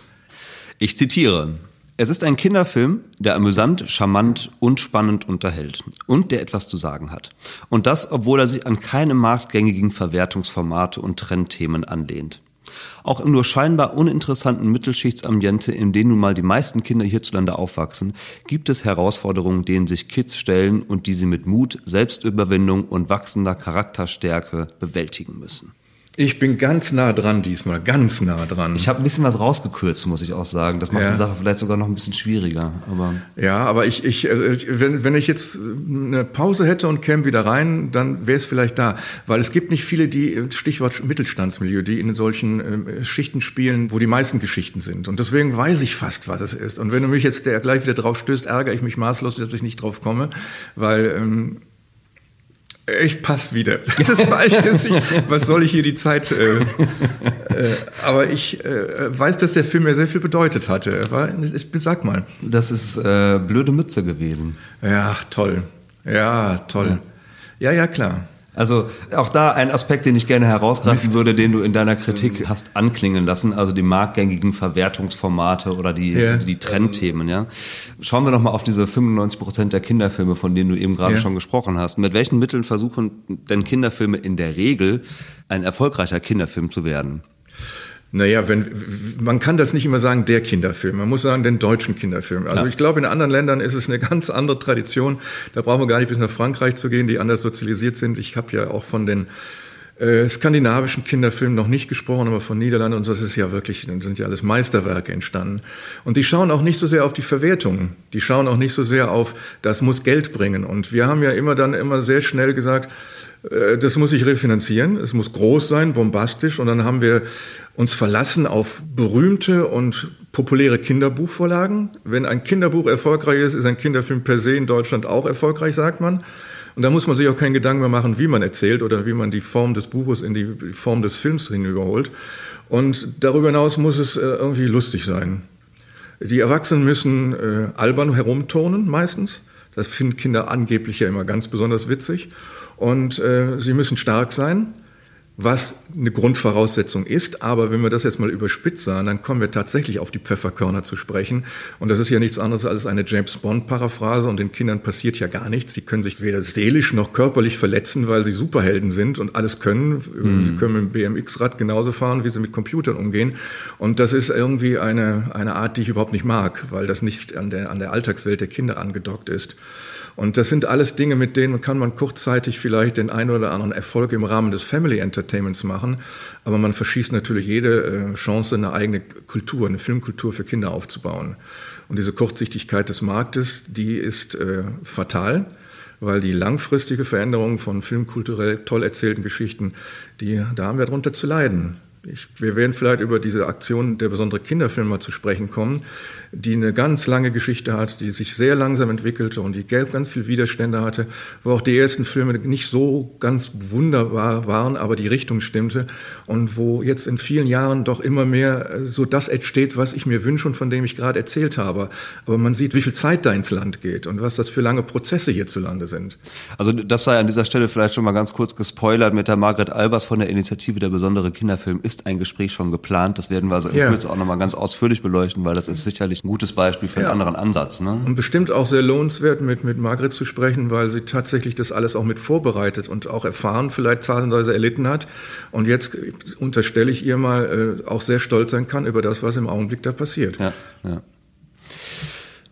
Ich zitiere. Es ist ein Kinderfilm, der amüsant, charmant und spannend unterhält und der etwas zu sagen hat. Und das, obwohl er sich an keine marktgängigen Verwertungsformate und Trendthemen anlehnt. Auch im nur scheinbar uninteressanten Mittelschichtsambiente, in dem nun mal die meisten Kinder hierzulande aufwachsen, gibt es Herausforderungen, denen sich Kids stellen und die sie mit Mut, Selbstüberwindung und wachsender Charakterstärke bewältigen müssen. Ich bin ganz nah dran diesmal, ganz nah dran. Ich habe ein bisschen was rausgekürzt, muss ich auch sagen. Das macht ja. die Sache vielleicht sogar noch ein bisschen schwieriger. Aber ja, aber ich, ich, äh, wenn, wenn ich jetzt eine Pause hätte und käme wieder rein, dann wäre es vielleicht da. Weil es gibt nicht viele, die, Stichwort Mittelstandsmilieu, die in solchen äh, Schichten spielen, wo die meisten Geschichten sind. Und deswegen weiß ich fast, was es ist. Und wenn du mich jetzt gleich wieder drauf stößt, ärgere ich mich maßlos, dass ich nicht drauf komme, weil ähm, ich passe wieder. Das ist falsch. was soll ich hier die Zeit? Äh, äh, aber ich äh, weiß, dass der Film mir sehr viel bedeutet hatte. War, ich, sag mal. Das ist äh, blöde Mütze gewesen. Ja, toll. Ja, toll. Ja, ja klar. Also auch da ein Aspekt, den ich gerne herausgreifen würde, den du in deiner Kritik hast anklingen lassen, also die marktgängigen Verwertungsformate oder die, ja. die Trendthemen. Ja. Schauen wir noch mal auf diese 95 Prozent der Kinderfilme, von denen du eben gerade ja. schon gesprochen hast. Mit welchen Mitteln versuchen denn Kinderfilme in der Regel ein erfolgreicher Kinderfilm zu werden? Naja, wenn, man kann das nicht immer sagen, der Kinderfilm. Man muss sagen, den deutschen Kinderfilm. Also ja. ich glaube, in anderen Ländern ist es eine ganz andere Tradition. Da brauchen wir gar nicht bis nach Frankreich zu gehen, die anders sozialisiert sind. Ich habe ja auch von den äh, skandinavischen Kinderfilmen noch nicht gesprochen, aber von Niederlanden und so das ist ja wirklich, sind ja alles Meisterwerke entstanden. Und die schauen auch nicht so sehr auf die Verwertung. Die schauen auch nicht so sehr auf, das muss Geld bringen. Und wir haben ja immer dann immer sehr schnell gesagt, äh, das muss sich refinanzieren, es muss groß sein, bombastisch. Und dann haben wir uns verlassen auf berühmte und populäre Kinderbuchvorlagen. Wenn ein Kinderbuch erfolgreich ist, ist ein Kinderfilm per se in Deutschland auch erfolgreich, sagt man. Und da muss man sich auch keinen Gedanken mehr machen, wie man erzählt oder wie man die Form des Buches in die Form des Films hinüberholt. Und darüber hinaus muss es äh, irgendwie lustig sein. Die Erwachsenen müssen äh, albern herumturnen meistens. Das finden Kinder angeblich ja immer ganz besonders witzig. Und äh, sie müssen stark sein was eine Grundvoraussetzung ist. Aber wenn wir das jetzt mal überspitzt sagen, dann kommen wir tatsächlich auf die Pfefferkörner zu sprechen. Und das ist ja nichts anderes als eine James Bond-Paraphrase. Und den Kindern passiert ja gar nichts. Die können sich weder seelisch noch körperlich verletzen, weil sie Superhelden sind und alles können. Mhm. Sie können mit dem BMX-Rad genauso fahren, wie sie mit Computern umgehen. Und das ist irgendwie eine, eine Art, die ich überhaupt nicht mag, weil das nicht an der, an der Alltagswelt der Kinder angedockt ist. Und das sind alles Dinge, mit denen kann man kurzzeitig vielleicht den einen oder anderen Erfolg im Rahmen des Family Entertainments machen. Aber man verschießt natürlich jede äh, Chance, eine eigene Kultur, eine Filmkultur für Kinder aufzubauen. Und diese Kurzsichtigkeit des Marktes, die ist äh, fatal weil die langfristige Veränderung von filmkulturell toll erzählten Geschichten, die, da haben wir darunter zu leiden. Ich, wir werden vielleicht über diese Aktion der besondere Kinderfilm mal zu sprechen kommen die eine ganz lange Geschichte hat, die sich sehr langsam entwickelte und die ganz viel Widerstände hatte, wo auch die ersten Filme nicht so ganz wunderbar waren, aber die Richtung stimmte und wo jetzt in vielen Jahren doch immer mehr äh, so das entsteht, was ich mir wünsche und von dem ich gerade erzählt habe. Aber man sieht, wie viel Zeit da ins Land geht und was das für lange Prozesse hierzulande sind. Also das sei an dieser Stelle vielleicht schon mal ganz kurz gespoilert mit der Margret Albers von der Initiative Der besondere Kinderfilm ist ein Gespräch schon geplant. Das werden wir also in yeah. Kürze auch nochmal ganz ausführlich beleuchten, weil das ist sicherlich ein gutes Beispiel für einen ja. anderen Ansatz. Ne? Und bestimmt auch sehr lohnenswert, mit, mit Margret zu sprechen, weil sie tatsächlich das alles auch mit vorbereitet und auch erfahren, vielleicht zahlendweise erlitten hat. Und jetzt unterstelle ich ihr mal, äh, auch sehr stolz sein kann über das, was im Augenblick da passiert. Ja, ja.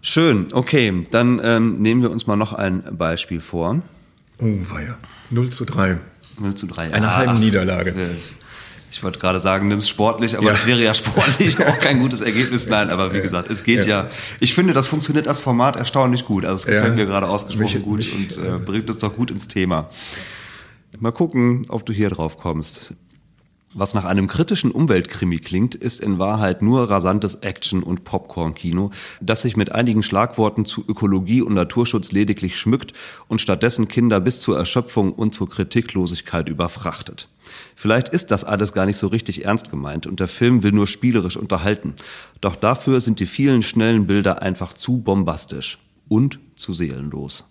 Schön, okay, dann ähm, nehmen wir uns mal noch ein Beispiel vor. Oh, ja. 0 zu 3. 0 zu 3. Eine ah, Heimniederlage. Ich wollte gerade sagen, nimm es sportlich, aber ja. das wäre ja sportlich auch kein gutes Ergebnis. Nein, aber wie gesagt, es geht ja. ja. Ich finde, das funktioniert als Format erstaunlich gut. Also es gefällt ja. mir gerade ausgesprochen mich, gut mich, und äh, bringt uns doch gut ins Thema. Mal gucken, ob du hier drauf kommst. Was nach einem kritischen Umweltkrimi klingt, ist in Wahrheit nur rasantes Action- und Popcorn-Kino, das sich mit einigen Schlagworten zu Ökologie und Naturschutz lediglich schmückt und stattdessen Kinder bis zur Erschöpfung und zur Kritiklosigkeit überfrachtet. Vielleicht ist das alles gar nicht so richtig ernst gemeint und der Film will nur spielerisch unterhalten. Doch dafür sind die vielen schnellen Bilder einfach zu bombastisch und zu seelenlos.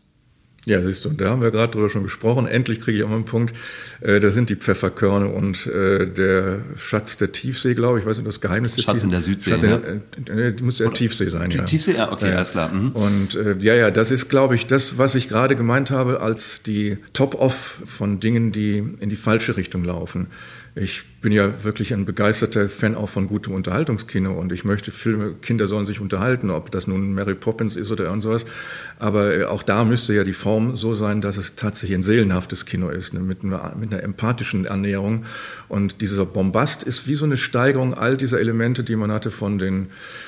Ja, siehst du, da haben wir gerade drüber schon gesprochen. Endlich kriege ich auch mal einen Punkt. Äh, da sind die Pfefferkörner und äh, der Schatz der Tiefsee, glaube ich. Ich weiß nicht, das Geheimnis der Schatz in der Südsee. Schatz ja. äh, muss ja Tiefsee sein, ja. Tiefsee, ja, okay, ja. alles klar. Mhm. Und äh, ja, ja, das ist, glaube ich, das, was ich gerade gemeint habe, als die Top-Off von Dingen, die in die falsche Richtung laufen. Ich bin ja wirklich ein begeisterter Fan auch von gutem Unterhaltungskino und ich möchte Filme, Kinder sollen sich unterhalten, ob das nun Mary Poppins ist oder irgend sowas. Aber äh, auch da müsste ja die Form so sein, dass es tatsächlich ein seelenhaftes Kino ist, ne, mit, einer, mit einer empathischen Annäherung. Und dieser Bombast ist wie so eine Steigerung all dieser Elemente, die man hatte von den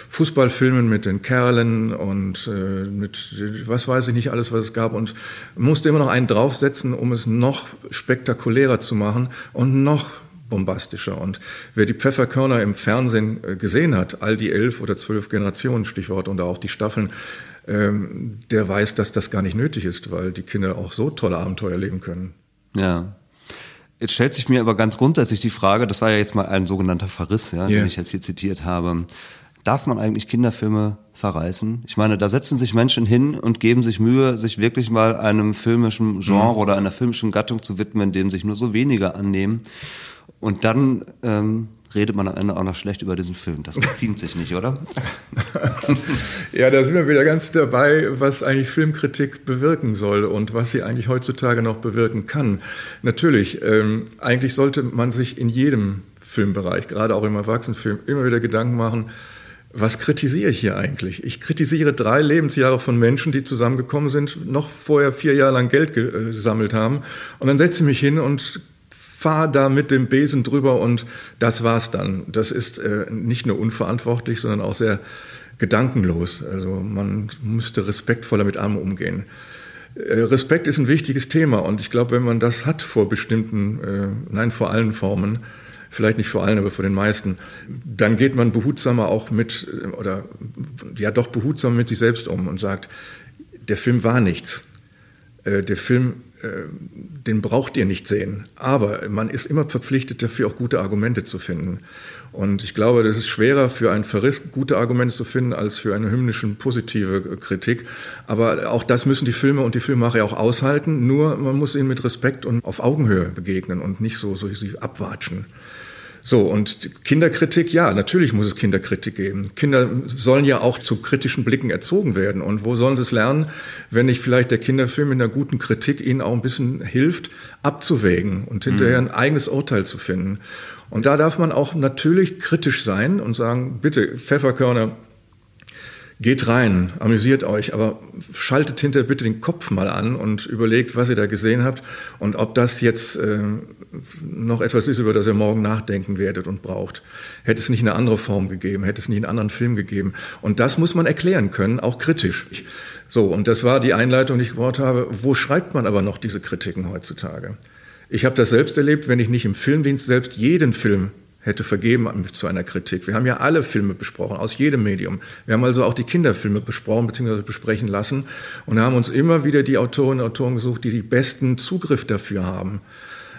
Fußballfilmen mit den Kerlen und äh, mit was weiß ich nicht alles, was es gab und musste immer noch einen draufsetzen, um es noch spektakulärer zu machen und noch bombastischer. Und wer die Pfefferkörner im Fernsehen äh, gesehen hat, all die elf oder zwölf Generationen, Stichwort, und auch die Staffeln, ähm, der weiß, dass das gar nicht nötig ist, weil die Kinder auch so tolle Abenteuer leben können. Ja. Jetzt stellt sich mir aber ganz grundsätzlich die Frage, das war ja jetzt mal ein sogenannter Verriss, ja, yeah. den ich jetzt hier zitiert habe. Darf man eigentlich Kinderfilme verreißen? Ich meine, da setzen sich Menschen hin und geben sich Mühe, sich wirklich mal einem filmischen Genre mhm. oder einer filmischen Gattung zu widmen, dem sich nur so wenige annehmen. Und dann ähm, redet man am Ende auch noch schlecht über diesen Film. Das geziemt sich nicht, oder? ja, da sind wir wieder ganz dabei, was eigentlich Filmkritik bewirken soll und was sie eigentlich heutzutage noch bewirken kann. Natürlich, ähm, eigentlich sollte man sich in jedem Filmbereich, gerade auch im Erwachsenenfilm, immer wieder Gedanken machen, was kritisiere ich hier eigentlich? Ich kritisiere drei Lebensjahre von Menschen, die zusammengekommen sind, noch vorher vier Jahre lang Geld gesammelt haben. Und dann setze ich mich hin und fahr da mit dem Besen drüber und das war's dann. Das ist äh, nicht nur unverantwortlich, sondern auch sehr gedankenlos. Also man müsste respektvoller mit allem umgehen. Äh, Respekt ist ein wichtiges Thema und ich glaube, wenn man das hat vor bestimmten, äh, nein, vor allen Formen, vielleicht nicht vor allen, aber vor den meisten, dann geht man behutsamer auch mit, äh, oder ja doch behutsamer mit sich selbst um und sagt, der Film war nichts. Äh, der Film den braucht ihr nicht sehen. Aber man ist immer verpflichtet dafür, auch gute Argumente zu finden. Und ich glaube, das ist schwerer für einen Verriss gute Argumente zu finden, als für eine hymnischen positive Kritik. Aber auch das müssen die Filme und die Filmemacher auch aushalten. Nur man muss ihnen mit Respekt und auf Augenhöhe begegnen und nicht so, so sie abwatschen. So, und Kinderkritik, ja, natürlich muss es Kinderkritik geben. Kinder sollen ja auch zu kritischen Blicken erzogen werden. Und wo sollen sie es lernen, wenn nicht vielleicht der Kinderfilm mit einer guten Kritik ihnen auch ein bisschen hilft, abzuwägen und hinterher mhm. ein eigenes Urteil zu finden. Und da darf man auch natürlich kritisch sein und sagen, bitte, Pfefferkörner, geht rein, amüsiert euch, aber schaltet hinter bitte den Kopf mal an und überlegt, was ihr da gesehen habt und ob das jetzt äh, noch etwas ist, über das ihr morgen nachdenken werdet und braucht. Hätte es nicht eine andere Form gegeben, hätte es nicht einen anderen Film gegeben. Und das muss man erklären können, auch kritisch. So, und das war die Einleitung, die ich gebraucht habe. Wo schreibt man aber noch diese Kritiken heutzutage? Ich habe das selbst erlebt, wenn ich nicht im Filmdienst selbst jeden Film hätte vergeben zu einer Kritik. Wir haben ja alle Filme besprochen, aus jedem Medium. Wir haben also auch die Kinderfilme besprochen bzw. besprechen lassen und haben uns immer wieder die Autorinnen und Autoren gesucht, die die besten Zugriff dafür haben.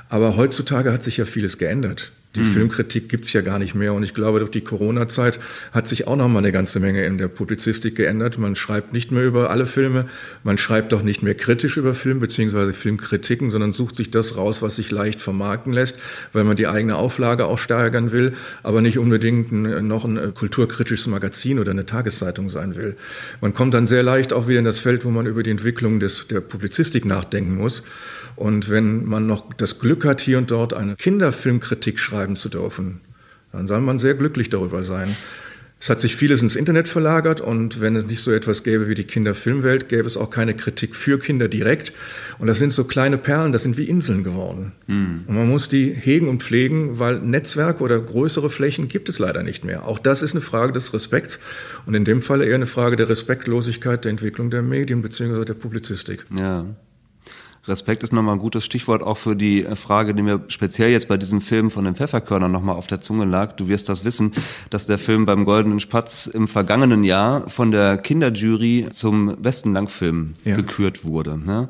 Aber heutzutage hat sich ja vieles geändert. Die mhm. Filmkritik gibt's ja gar nicht mehr. Und ich glaube, durch die Corona-Zeit hat sich auch noch mal eine ganze Menge in der Publizistik geändert. Man schreibt nicht mehr über alle Filme, man schreibt auch nicht mehr kritisch über Film beziehungsweise Filmkritiken, sondern sucht sich das raus, was sich leicht vermarkten lässt, weil man die eigene Auflage auch steigern will, aber nicht unbedingt ein, noch ein äh, kulturkritisches Magazin oder eine Tageszeitung sein will. Man kommt dann sehr leicht auch wieder in das Feld, wo man über die Entwicklung des, der Publizistik nachdenken muss. Und wenn man noch das Glück hat, hier und dort eine Kinderfilmkritik schreiben zu dürfen, dann soll man sehr glücklich darüber sein. Es hat sich vieles ins Internet verlagert und wenn es nicht so etwas gäbe wie die Kinderfilmwelt, gäbe es auch keine Kritik für Kinder direkt. Und das sind so kleine Perlen, das sind wie Inseln geworden. Mhm. Und man muss die hegen und pflegen, weil Netzwerke oder größere Flächen gibt es leider nicht mehr. Auch das ist eine Frage des Respekts und in dem Fall eher eine Frage der Respektlosigkeit der Entwicklung der Medien bzw. der Publizistik. Ja. Respekt ist nochmal ein gutes Stichwort auch für die Frage, die mir speziell jetzt bei diesem Film von den Pfefferkörnern nochmal auf der Zunge lag. Du wirst das wissen, dass der Film beim Goldenen Spatz im vergangenen Jahr von der Kinderjury zum besten Langfilm ja. gekürt wurde. Ne?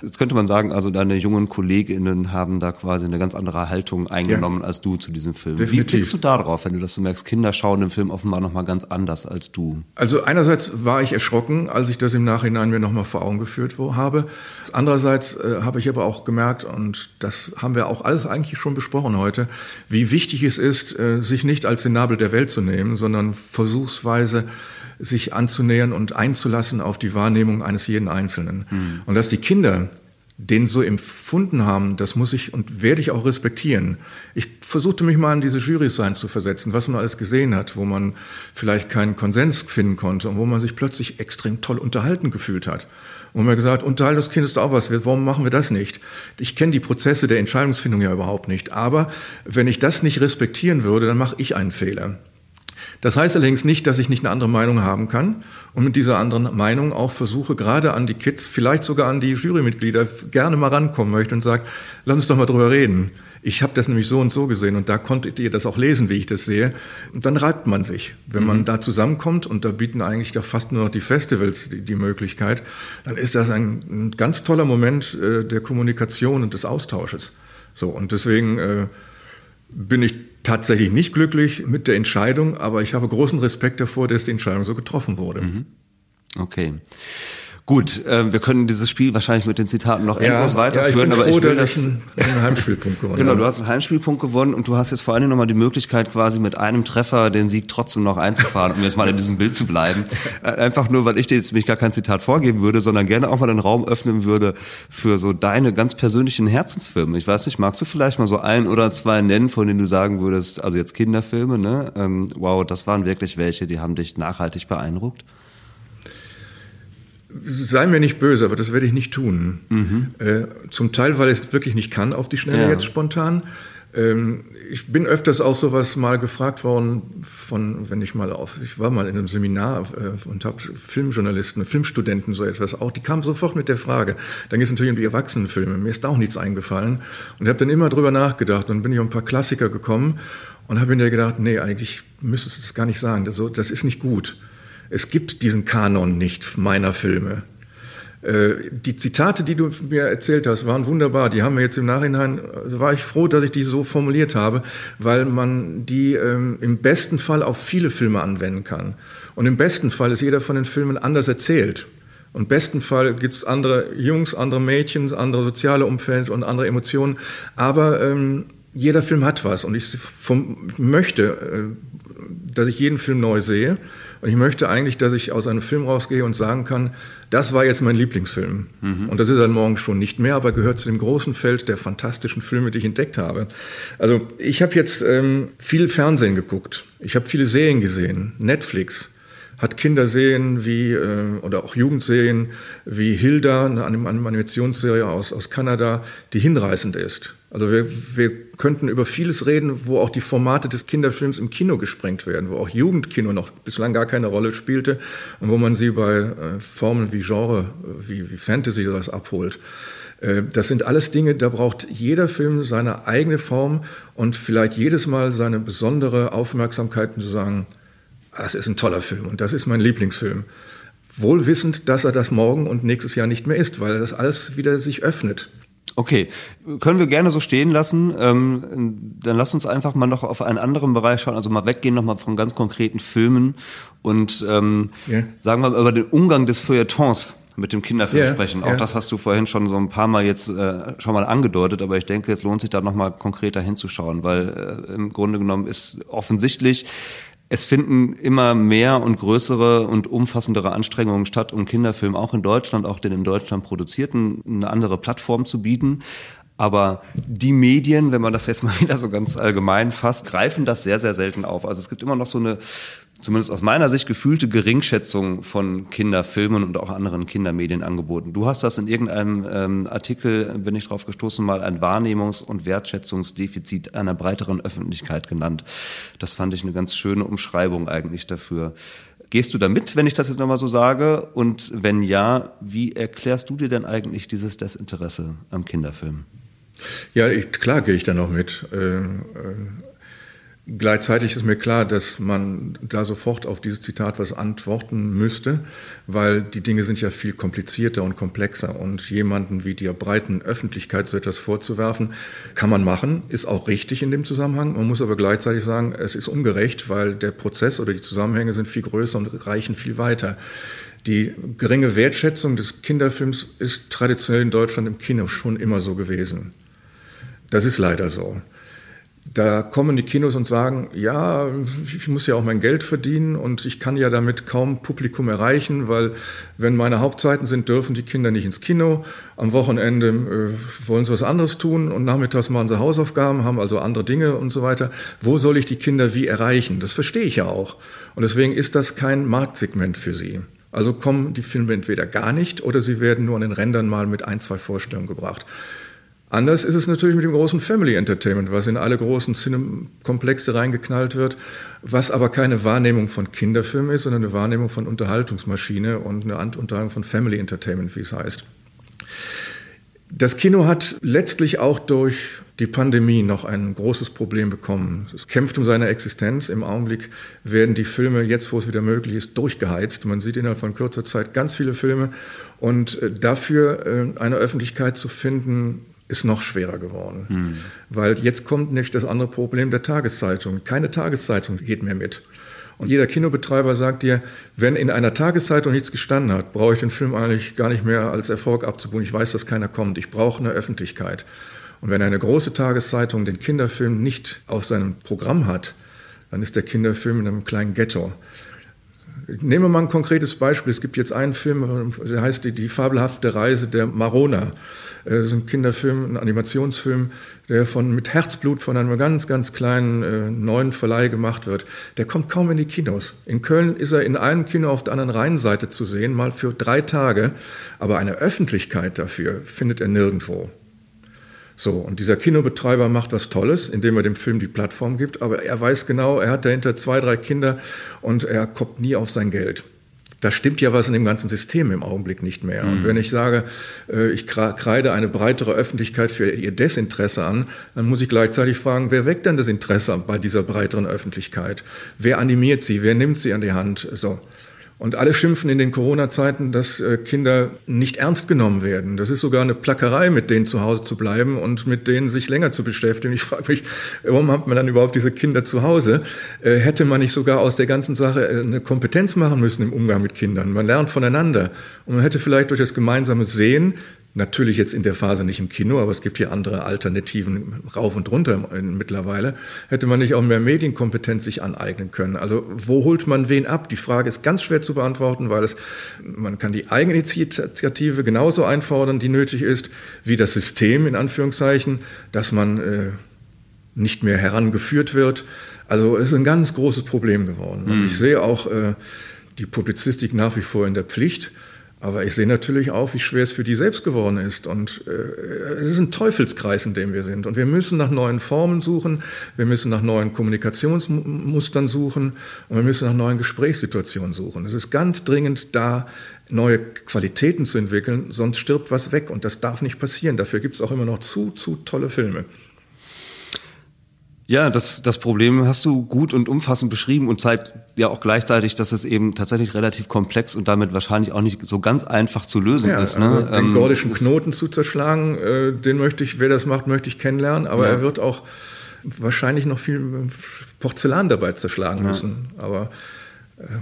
Jetzt könnte man sagen, also deine jungen KollegInnen haben da quasi eine ganz andere Haltung eingenommen ja. als du zu diesem Film. Definitiv. Wie blickst du da drauf, wenn du das so merkst? Kinder schauen den Film offenbar nochmal ganz anders als du. Also einerseits war ich erschrocken, als ich das im Nachhinein mir nochmal vor Augen geführt habe. Andererseits äh, habe ich aber auch gemerkt, und das haben wir auch alles eigentlich schon besprochen heute, wie wichtig es ist, äh, sich nicht als den Nabel der Welt zu nehmen, sondern versuchsweise sich anzunähern und einzulassen auf die Wahrnehmung eines jeden Einzelnen. Mhm. Und dass die Kinder den so empfunden haben, das muss ich und werde ich auch respektieren. Ich versuchte mich mal in diese Jurys sein zu versetzen, was man alles gesehen hat, wo man vielleicht keinen Konsens finden konnte und wo man sich plötzlich extrem toll unterhalten gefühlt hat. Und mir gesagt, Unterhaltung des Kindes ist auch was, warum machen wir das nicht? Ich kenne die Prozesse der Entscheidungsfindung ja überhaupt nicht. Aber wenn ich das nicht respektieren würde, dann mache ich einen Fehler. Das heißt allerdings nicht, dass ich nicht eine andere Meinung haben kann und mit dieser anderen Meinung auch versuche, gerade an die Kids, vielleicht sogar an die Jurymitglieder gerne mal rankommen möchte und sage, lass uns doch mal drüber reden. Ich habe das nämlich so und so gesehen und da konntet ihr das auch lesen, wie ich das sehe. Und dann reibt man sich. Wenn man mhm. da zusammenkommt und da bieten eigentlich da fast nur noch die Festivals die, die Möglichkeit, dann ist das ein, ein ganz toller Moment äh, der Kommunikation und des Austausches. So und deswegen äh, bin ich tatsächlich nicht glücklich mit der Entscheidung, aber ich habe großen Respekt davor, dass die Entscheidung so getroffen wurde. Mhm. Okay. Gut, äh, wir können dieses Spiel wahrscheinlich mit den Zitaten noch ja, endlos weiterführen, ja, ich aber froh, ich will das. Einen, einen Heimspielpunkt gewonnen. genau, du hast einen Heimspielpunkt gewonnen und du hast jetzt vor allen Dingen nochmal die Möglichkeit, quasi mit einem Treffer den Sieg trotzdem noch einzufahren, um jetzt mal in diesem Bild zu bleiben. Äh, einfach nur, weil ich dir jetzt nämlich gar kein Zitat vorgeben würde, sondern gerne auch mal den Raum öffnen würde für so deine ganz persönlichen Herzensfilme. Ich weiß nicht, magst du vielleicht mal so ein oder zwei nennen, von denen du sagen würdest, also jetzt Kinderfilme, ne? Ähm, wow, das waren wirklich welche, die haben dich nachhaltig beeindruckt? Sei mir nicht böse, aber das werde ich nicht tun. Mhm. Äh, zum Teil, weil ich es wirklich nicht kann auf die Schnelle ja. jetzt spontan. Ähm, ich bin öfters auch sowas mal gefragt worden von, wenn ich mal auf, ich war mal in einem Seminar äh, und habe Filmjournalisten, Filmstudenten so etwas auch, die kamen sofort mit der Frage. Dann geht es natürlich um die Erwachsenenfilme. Mir ist da auch nichts eingefallen und ich habe dann immer drüber nachgedacht und bin ich auf ein paar Klassiker gekommen und habe mir gedacht, nee, eigentlich müsstest du das gar nicht sagen. Das, das ist nicht gut. Es gibt diesen Kanon nicht meiner Filme. Äh, die Zitate, die du mir erzählt hast, waren wunderbar. Die haben mir jetzt im Nachhinein, äh, war ich froh, dass ich die so formuliert habe, weil man die ähm, im besten Fall auf viele Filme anwenden kann. Und im besten Fall ist jeder von den Filmen anders erzählt. Und im besten Fall gibt es andere Jungs, andere Mädchen, andere soziale Umfeld und andere Emotionen. Aber ähm, jeder Film hat was. Und ich vom, möchte, äh, dass ich jeden Film neu sehe. Und ich möchte eigentlich, dass ich aus einem Film rausgehe und sagen kann, das war jetzt mein Lieblingsfilm. Mhm. Und das ist dann morgen schon nicht mehr, aber gehört zu dem großen Feld der fantastischen Filme, die ich entdeckt habe. Also ich habe jetzt ähm, viel Fernsehen geguckt. Ich habe viele Serien gesehen. Netflix hat Kinderserien wie, äh, oder auch Jugendserien wie Hilda, eine Animationsserie aus, aus Kanada, die hinreißend ist. Also wir, wir könnten über vieles reden, wo auch die Formate des Kinderfilms im Kino gesprengt werden, wo auch Jugendkino noch bislang gar keine Rolle spielte und wo man sie bei äh, Formen wie Genre, wie, wie Fantasy oder was abholt. Äh, das sind alles Dinge, da braucht jeder Film seine eigene Form und vielleicht jedes Mal seine besondere Aufmerksamkeit zu sagen, das ist ein toller Film und das ist mein Lieblingsfilm. Wohl wissend, dass er das morgen und nächstes Jahr nicht mehr ist, weil das alles wieder sich öffnet. Okay, können wir gerne so stehen lassen. Ähm, dann lass uns einfach mal noch auf einen anderen Bereich schauen, also mal weggehen nochmal von ganz konkreten Filmen und ähm, yeah. sagen wir mal über den Umgang des Feuilletons mit dem Kinderfilm yeah, sprechen. Auch yeah. das hast du vorhin schon so ein paar Mal jetzt äh, schon mal angedeutet, aber ich denke, es lohnt sich da nochmal konkreter hinzuschauen, weil äh, im Grunde genommen ist offensichtlich, es finden immer mehr und größere und umfassendere Anstrengungen statt, um Kinderfilm auch in Deutschland, auch den in Deutschland produzierten, eine andere Plattform zu bieten. Aber die Medien, wenn man das jetzt mal wieder so ganz allgemein fasst, greifen das sehr, sehr selten auf. Also es gibt immer noch so eine zumindest aus meiner Sicht gefühlte Geringschätzung von Kinderfilmen und auch anderen Kindermedienangeboten. Du hast das in irgendeinem ähm, Artikel, bin ich drauf gestoßen, mal ein Wahrnehmungs- und Wertschätzungsdefizit einer breiteren Öffentlichkeit genannt. Das fand ich eine ganz schöne Umschreibung eigentlich dafür. Gehst du da mit, wenn ich das jetzt nochmal so sage? Und wenn ja, wie erklärst du dir denn eigentlich dieses Desinteresse am Kinderfilm? Ja, ich, klar gehe ich da noch mit. Äh, äh, Gleichzeitig ist mir klar, dass man da sofort auf dieses Zitat was antworten müsste, weil die Dinge sind ja viel komplizierter und komplexer. Und jemanden wie der breiten Öffentlichkeit so etwas vorzuwerfen, kann man machen, ist auch richtig in dem Zusammenhang. Man muss aber gleichzeitig sagen, es ist ungerecht, weil der Prozess oder die Zusammenhänge sind viel größer und reichen viel weiter. Die geringe Wertschätzung des Kinderfilms ist traditionell in Deutschland im Kino schon immer so gewesen. Das ist leider so. Da kommen die Kinos und sagen, ja, ich muss ja auch mein Geld verdienen und ich kann ja damit kaum Publikum erreichen, weil wenn meine Hauptzeiten sind, dürfen die Kinder nicht ins Kino. Am Wochenende äh, wollen sie was anderes tun und nachmittags machen sie Hausaufgaben, haben also andere Dinge und so weiter. Wo soll ich die Kinder wie erreichen? Das verstehe ich ja auch. Und deswegen ist das kein Marktsegment für sie. Also kommen die Filme entweder gar nicht oder sie werden nur an den Rändern mal mit ein, zwei Vorstellungen gebracht. Anders ist es natürlich mit dem großen Family Entertainment, was in alle großen Cinekomplexe reingeknallt wird, was aber keine Wahrnehmung von Kinderfilm ist, sondern eine Wahrnehmung von Unterhaltungsmaschine und eine Unterhaltung von Family Entertainment, wie es heißt. Das Kino hat letztlich auch durch die Pandemie noch ein großes Problem bekommen. Es kämpft um seine Existenz. Im Augenblick werden die Filme, jetzt wo es wieder möglich ist, durchgeheizt. Man sieht innerhalb von kurzer Zeit ganz viele Filme. Und äh, dafür äh, eine Öffentlichkeit zu finden, ist noch schwerer geworden. Mhm. Weil jetzt kommt nicht das andere Problem der Tageszeitung. Keine Tageszeitung geht mehr mit. Und jeder Kinobetreiber sagt dir, wenn in einer Tageszeitung nichts gestanden hat, brauche ich den Film eigentlich gar nicht mehr als Erfolg abzubuchen. Ich weiß, dass keiner kommt. Ich brauche eine Öffentlichkeit. Und wenn eine große Tageszeitung den Kinderfilm nicht auf seinem Programm hat, dann ist der Kinderfilm in einem kleinen Ghetto. Nehmen wir mal ein konkretes Beispiel. Es gibt jetzt einen Film, der heißt Die, die fabelhafte Reise der Marona. Das ist ein Kinderfilm, ein Animationsfilm, der von, mit Herzblut von einem ganz, ganz kleinen äh, neuen Verleih gemacht wird. Der kommt kaum in die Kinos. In Köln ist er in einem Kino auf der anderen Rheinseite zu sehen, mal für drei Tage. Aber eine Öffentlichkeit dafür findet er nirgendwo. So, und dieser Kinobetreiber macht was Tolles, indem er dem Film die Plattform gibt, aber er weiß genau, er hat dahinter zwei, drei Kinder und er kommt nie auf sein Geld da stimmt ja was in dem ganzen System im Augenblick nicht mehr. Mhm. Und wenn ich sage, äh, ich kreide eine breitere Öffentlichkeit für ihr Desinteresse an, dann muss ich gleichzeitig fragen, wer weckt denn das Interesse bei dieser breiteren Öffentlichkeit? Wer animiert sie? Wer nimmt sie an die Hand? So. Und alle schimpfen in den Corona-Zeiten, dass äh, Kinder nicht ernst genommen werden. Das ist sogar eine Plackerei, mit denen zu Hause zu bleiben und mit denen sich länger zu beschäftigen. Ich frage mich, warum hat man dann überhaupt diese Kinder zu Hause? Äh, hätte man nicht sogar aus der ganzen Sache äh, eine Kompetenz machen müssen im Umgang mit Kindern? Man lernt voneinander. Und man hätte vielleicht durch das gemeinsame Sehen Natürlich jetzt in der Phase nicht im Kino, aber es gibt hier andere Alternativen rauf und runter mittlerweile. Hätte man nicht auch mehr Medienkompetenz sich aneignen können? Also wo holt man wen ab? Die Frage ist ganz schwer zu beantworten, weil es, man kann die Eigeninitiative genauso einfordern, die nötig ist, wie das System in Anführungszeichen, dass man äh, nicht mehr herangeführt wird. Also es ist ein ganz großes Problem geworden. Mhm. ich sehe auch äh, die Publizistik nach wie vor in der Pflicht. Aber ich sehe natürlich auch, wie schwer es für die selbst geworden ist. Und äh, es ist ein Teufelskreis, in dem wir sind. Und wir müssen nach neuen Formen suchen, wir müssen nach neuen Kommunikationsmustern suchen und wir müssen nach neuen Gesprächssituationen suchen. Es ist ganz dringend da, neue Qualitäten zu entwickeln, sonst stirbt was weg. Und das darf nicht passieren. Dafür gibt es auch immer noch zu, zu tolle Filme. Ja, das, das Problem hast du gut und umfassend beschrieben und zeigt ja auch gleichzeitig, dass es eben tatsächlich relativ komplex und damit wahrscheinlich auch nicht so ganz einfach zu lösen ja, ist. Ne? Also den ähm, gordischen Knoten zu zerschlagen, äh, den möchte ich, wer das macht, möchte ich kennenlernen, aber ja. er wird auch wahrscheinlich noch viel Porzellan dabei zerschlagen ja. müssen. Aber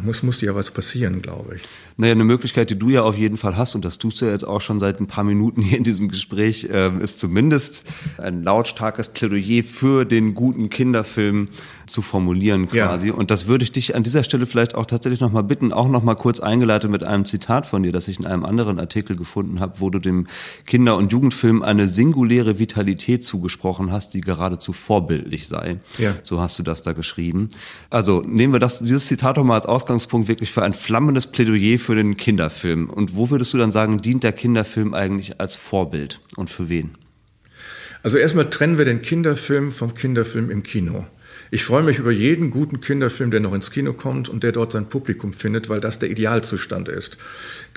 muss, muss ja was passieren, glaube ich. Naja, eine Möglichkeit, die du ja auf jeden Fall hast, und das tust du ja jetzt auch schon seit ein paar Minuten hier in diesem Gespräch, äh, ist zumindest ein lautstarkes Plädoyer für den guten Kinderfilm zu formulieren quasi. Ja. Und das würde ich dich an dieser Stelle vielleicht auch tatsächlich nochmal bitten, auch nochmal kurz eingeleitet mit einem Zitat von dir, das ich in einem anderen Artikel gefunden habe, wo du dem Kinder- und Jugendfilm eine singuläre Vitalität zugesprochen hast, die geradezu vorbildlich sei. Ja. So hast du das da geschrieben. Also nehmen wir das, dieses Zitat doch mal als Ausgangspunkt wirklich für ein flammendes Plädoyer für den Kinderfilm. Und wo würdest du dann sagen, dient der Kinderfilm eigentlich als Vorbild und für wen? Also erstmal trennen wir den Kinderfilm vom Kinderfilm im Kino. Ich freue mich über jeden guten Kinderfilm, der noch ins Kino kommt und der dort sein Publikum findet, weil das der Idealzustand ist.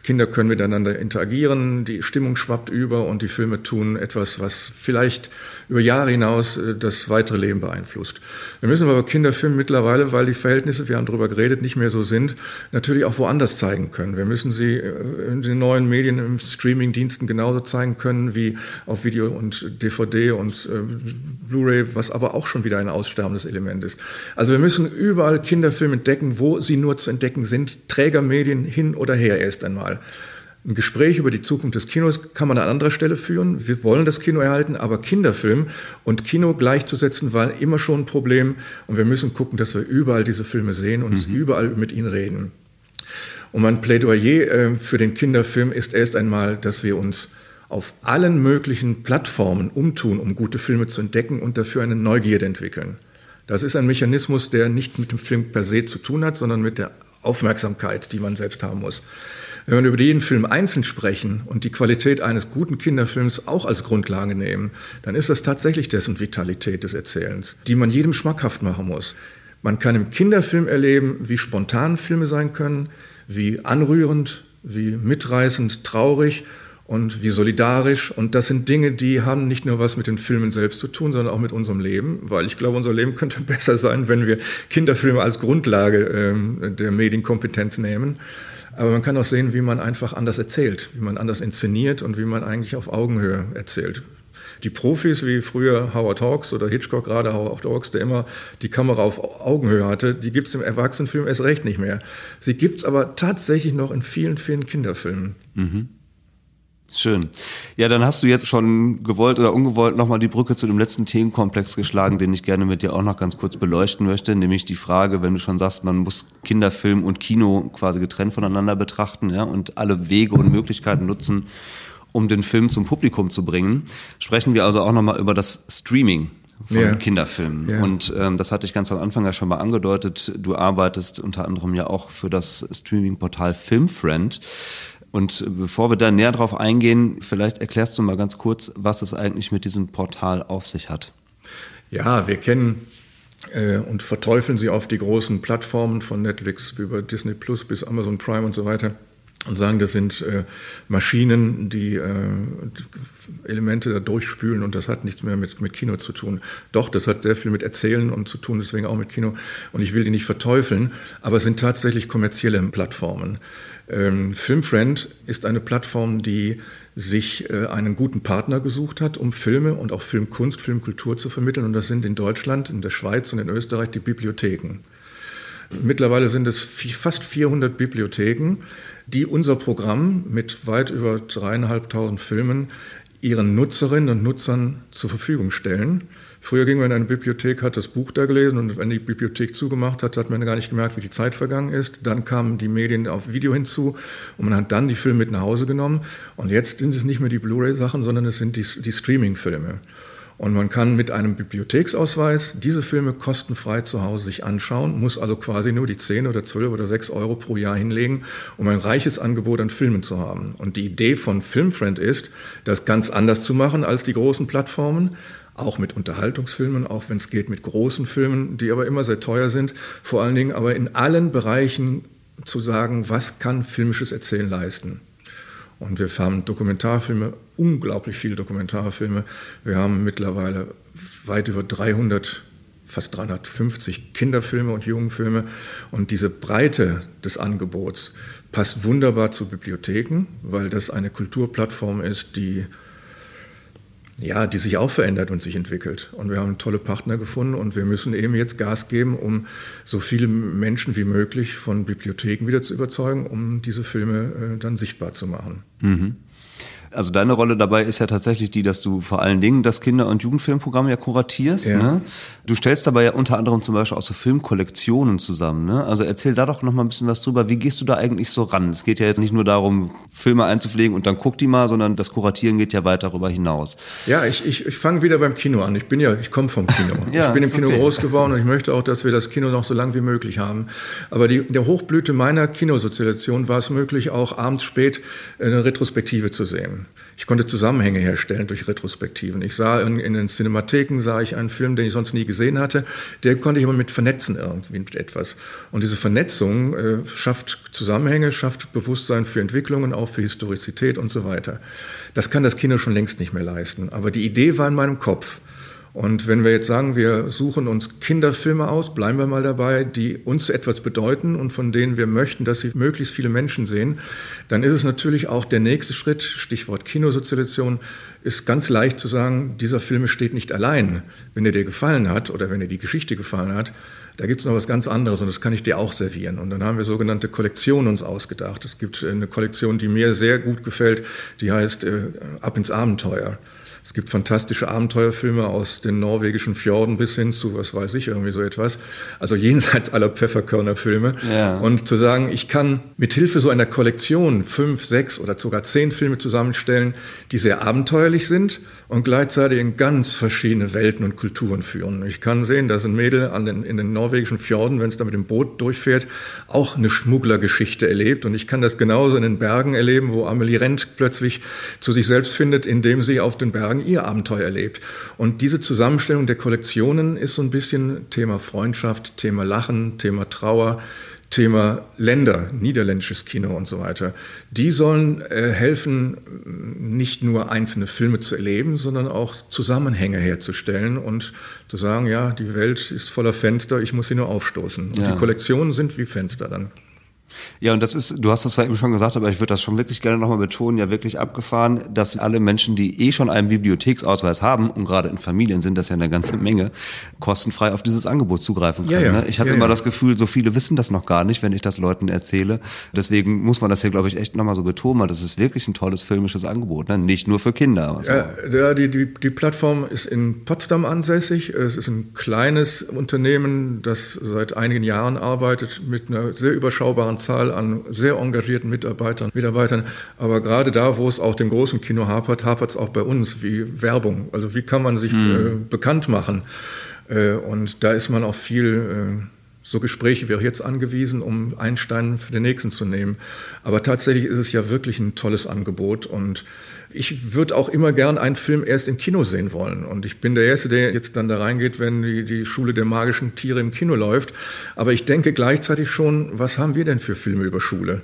Kinder können miteinander interagieren, die Stimmung schwappt über und die Filme tun etwas, was vielleicht über Jahre hinaus äh, das weitere Leben beeinflusst. Wir müssen aber Kinderfilme mittlerweile, weil die Verhältnisse, wir haben darüber geredet, nicht mehr so sind, natürlich auch woanders zeigen können. Wir müssen sie äh, in den neuen Medien, im Streamingdiensten genauso zeigen können wie auf Video und DVD und äh, Blu-ray, was aber auch schon wieder ein aussterbendes Element ist. Also wir müssen überall Kinderfilme entdecken, wo sie nur zu entdecken sind, Trägermedien hin oder her erst einmal. Ein Gespräch über die Zukunft des Kinos kann man an anderer Stelle führen. Wir wollen das Kino erhalten, aber Kinderfilm und Kino gleichzusetzen war immer schon ein Problem. Und wir müssen gucken, dass wir überall diese Filme sehen und mhm. überall mit ihnen reden. Und mein Plädoyer äh, für den Kinderfilm ist erst einmal, dass wir uns auf allen möglichen Plattformen umtun, um gute Filme zu entdecken und dafür eine Neugierde entwickeln. Das ist ein Mechanismus, der nicht mit dem Film per se zu tun hat, sondern mit der Aufmerksamkeit, die man selbst haben muss. Wenn wir über jeden Film einzeln sprechen und die Qualität eines guten Kinderfilms auch als Grundlage nehmen, dann ist das tatsächlich dessen Vitalität des Erzählens, die man jedem schmackhaft machen muss. Man kann im Kinderfilm erleben, wie spontan Filme sein können, wie anrührend, wie mitreißend, traurig und wie solidarisch. Und das sind Dinge, die haben nicht nur was mit den Filmen selbst zu tun, sondern auch mit unserem Leben, weil ich glaube, unser Leben könnte besser sein, wenn wir Kinderfilme als Grundlage ähm, der Medienkompetenz nehmen. Aber man kann auch sehen, wie man einfach anders erzählt, wie man anders inszeniert und wie man eigentlich auf Augenhöhe erzählt. Die Profis, wie früher Howard Hawks oder Hitchcock, gerade Howard Hawks, der immer die Kamera auf Augenhöhe hatte, die gibt es im Erwachsenenfilm erst recht nicht mehr. Sie gibt es aber tatsächlich noch in vielen, vielen Kinderfilmen. Mhm. Schön. Ja, dann hast du jetzt schon gewollt oder ungewollt nochmal die Brücke zu dem letzten Themenkomplex geschlagen, den ich gerne mit dir auch noch ganz kurz beleuchten möchte, nämlich die Frage, wenn du schon sagst, man muss Kinderfilm und Kino quasi getrennt voneinander betrachten ja, und alle Wege und Möglichkeiten nutzen, um den Film zum Publikum zu bringen, sprechen wir also auch nochmal über das Streaming von yeah. Kinderfilmen. Yeah. Und ähm, das hatte ich ganz am Anfang ja schon mal angedeutet. Du arbeitest unter anderem ja auch für das Streaming-Portal Filmfriend. Und bevor wir da näher drauf eingehen, vielleicht erklärst du mal ganz kurz, was es eigentlich mit diesem Portal auf sich hat. Ja, wir kennen äh, und verteufeln sie auf die großen Plattformen von Netflix über Disney Plus bis Amazon Prime und so weiter und sagen, das sind äh, Maschinen, die äh, Elemente da durchspülen und das hat nichts mehr mit, mit Kino zu tun. Doch, das hat sehr viel mit Erzählen und zu tun, deswegen auch mit Kino. Und ich will die nicht verteufeln, aber es sind tatsächlich kommerzielle Plattformen. Ähm, Filmfriend ist eine Plattform, die sich äh, einen guten Partner gesucht hat, um Filme und auch Filmkunst, Filmkultur zu vermitteln. Und das sind in Deutschland, in der Schweiz und in Österreich die Bibliotheken. Mittlerweile sind es fast 400 Bibliotheken, die unser Programm mit weit über dreieinhalbtausend Filmen ihren Nutzerinnen und Nutzern zur Verfügung stellen. Früher ging man in eine Bibliothek, hat das Buch da gelesen und wenn die Bibliothek zugemacht hat, hat man gar nicht gemerkt, wie die Zeit vergangen ist. Dann kamen die Medien auf Video hinzu und man hat dann die Filme mit nach Hause genommen. Und jetzt sind es nicht mehr die Blu-ray-Sachen, sondern es sind die, die Streaming-Filme. Und man kann mit einem Bibliotheksausweis diese Filme kostenfrei zu Hause sich anschauen, muss also quasi nur die 10 oder 12 oder 6 Euro pro Jahr hinlegen, um ein reiches Angebot an Filmen zu haben. Und die Idee von Filmfriend ist, das ganz anders zu machen als die großen Plattformen, auch mit Unterhaltungsfilmen, auch wenn es geht mit großen Filmen, die aber immer sehr teuer sind, vor allen Dingen aber in allen Bereichen zu sagen, was kann filmisches Erzählen leisten. Und wir haben Dokumentarfilme, unglaublich viele Dokumentarfilme. Wir haben mittlerweile weit über 300, fast 350 Kinderfilme und Jugendfilme. Und diese Breite des Angebots passt wunderbar zu Bibliotheken, weil das eine Kulturplattform ist, die ja, die sich auch verändert und sich entwickelt. Und wir haben tolle Partner gefunden und wir müssen eben jetzt Gas geben, um so viele Menschen wie möglich von Bibliotheken wieder zu überzeugen, um diese Filme äh, dann sichtbar zu machen. Mhm also deine Rolle dabei ist ja tatsächlich die, dass du vor allen Dingen das Kinder- und Jugendfilmprogramm ja kuratierst. Ja. Ne? Du stellst dabei ja unter anderem zum Beispiel auch so Filmkollektionen zusammen. Ne? Also erzähl da doch noch mal ein bisschen was drüber. Wie gehst du da eigentlich so ran? Es geht ja jetzt nicht nur darum, Filme einzupflegen und dann guck die mal, sondern das Kuratieren geht ja weit darüber hinaus. Ja, ich, ich, ich fange wieder beim Kino an. Ich bin ja, ich komme vom Kino. ja, ich bin im Kino okay. groß geworden und ich möchte auch, dass wir das Kino noch so lang wie möglich haben. Aber die, in der Hochblüte meiner Kinosozialisation war es möglich, auch abends spät eine Retrospektive zu sehen. Ich konnte Zusammenhänge herstellen durch Retrospektiven. Ich sah in, in, den Cinematheken sah ich einen Film, den ich sonst nie gesehen hatte. Der konnte ich aber mit vernetzen irgendwie mit etwas. Und diese Vernetzung äh, schafft Zusammenhänge, schafft Bewusstsein für Entwicklungen, auch für Historizität und so weiter. Das kann das Kino schon längst nicht mehr leisten. Aber die Idee war in meinem Kopf. Und wenn wir jetzt sagen, wir suchen uns Kinderfilme aus, bleiben wir mal dabei, die uns etwas bedeuten und von denen wir möchten, dass sie möglichst viele Menschen sehen, dann ist es natürlich auch der nächste Schritt, Stichwort Kinosozialisation, ist ganz leicht zu sagen, dieser Film steht nicht allein. Wenn er dir gefallen hat oder wenn dir die Geschichte gefallen hat, da gibt es noch was ganz anderes und das kann ich dir auch servieren. Und dann haben wir sogenannte Kollektionen uns ausgedacht. Es gibt eine Kollektion, die mir sehr gut gefällt, die heißt äh, Ab ins Abenteuer. Es gibt fantastische Abenteuerfilme aus den norwegischen Fjorden bis hin zu, was weiß ich, irgendwie so etwas. Also jenseits aller Pfefferkörnerfilme. Ja. Und zu sagen, ich kann mit Hilfe so einer Kollektion fünf, sechs oder sogar zehn Filme zusammenstellen, die sehr abenteuerlich sind und gleichzeitig in ganz verschiedene Welten und Kulturen führen. Ich kann sehen, dass ein Mädel an den, in den norwegischen Fjorden, wenn es da mit dem Boot durchfährt, auch eine Schmugglergeschichte erlebt. Und ich kann das genauso in den Bergen erleben, wo Amelie Rent plötzlich zu sich selbst findet, indem sie auf den Bergen ihr Abenteuer erlebt. Und diese Zusammenstellung der Kollektionen ist so ein bisschen Thema Freundschaft, Thema Lachen, Thema Trauer, Thema Länder, niederländisches Kino und so weiter, die sollen äh, helfen, nicht nur einzelne Filme zu erleben, sondern auch Zusammenhänge herzustellen und zu sagen, ja, die Welt ist voller Fenster, ich muss sie nur aufstoßen. Und ja. die Kollektionen sind wie Fenster dann. Ja, und das ist, du hast das ja eben schon gesagt, aber ich würde das schon wirklich gerne nochmal betonen, ja wirklich abgefahren, dass alle Menschen, die eh schon einen Bibliotheksausweis haben, und gerade in Familien sind das ja eine ganze Menge, kostenfrei auf dieses Angebot zugreifen können. Ja, ja. Ne? Ich habe ja, immer das Gefühl, so viele wissen das noch gar nicht, wenn ich das Leuten erzähle. Deswegen muss man das hier, glaube ich, echt nochmal so betonen, weil das ist wirklich ein tolles filmisches Angebot, ne? nicht nur für Kinder. So. Ja, die, die, die Plattform ist in Potsdam ansässig. Es ist ein kleines Unternehmen, das seit einigen Jahren arbeitet mit einer sehr überschaubaren Zahl an sehr engagierten Mitarbeitern, Mitarbeitern. Aber gerade da, wo es auch dem großen Kino hapert, hapert es auch bei uns wie Werbung. Also wie kann man sich mhm. äh, bekannt machen? Äh, und da ist man auch viel äh, so Gespräche wie auch jetzt angewiesen, um einen Stein für den nächsten zu nehmen. Aber tatsächlich ist es ja wirklich ein tolles Angebot und ich würde auch immer gern einen Film erst im Kino sehen wollen. Und ich bin der Erste, der jetzt dann da reingeht, wenn die, die Schule der magischen Tiere im Kino läuft. Aber ich denke gleichzeitig schon, was haben wir denn für Filme über Schule?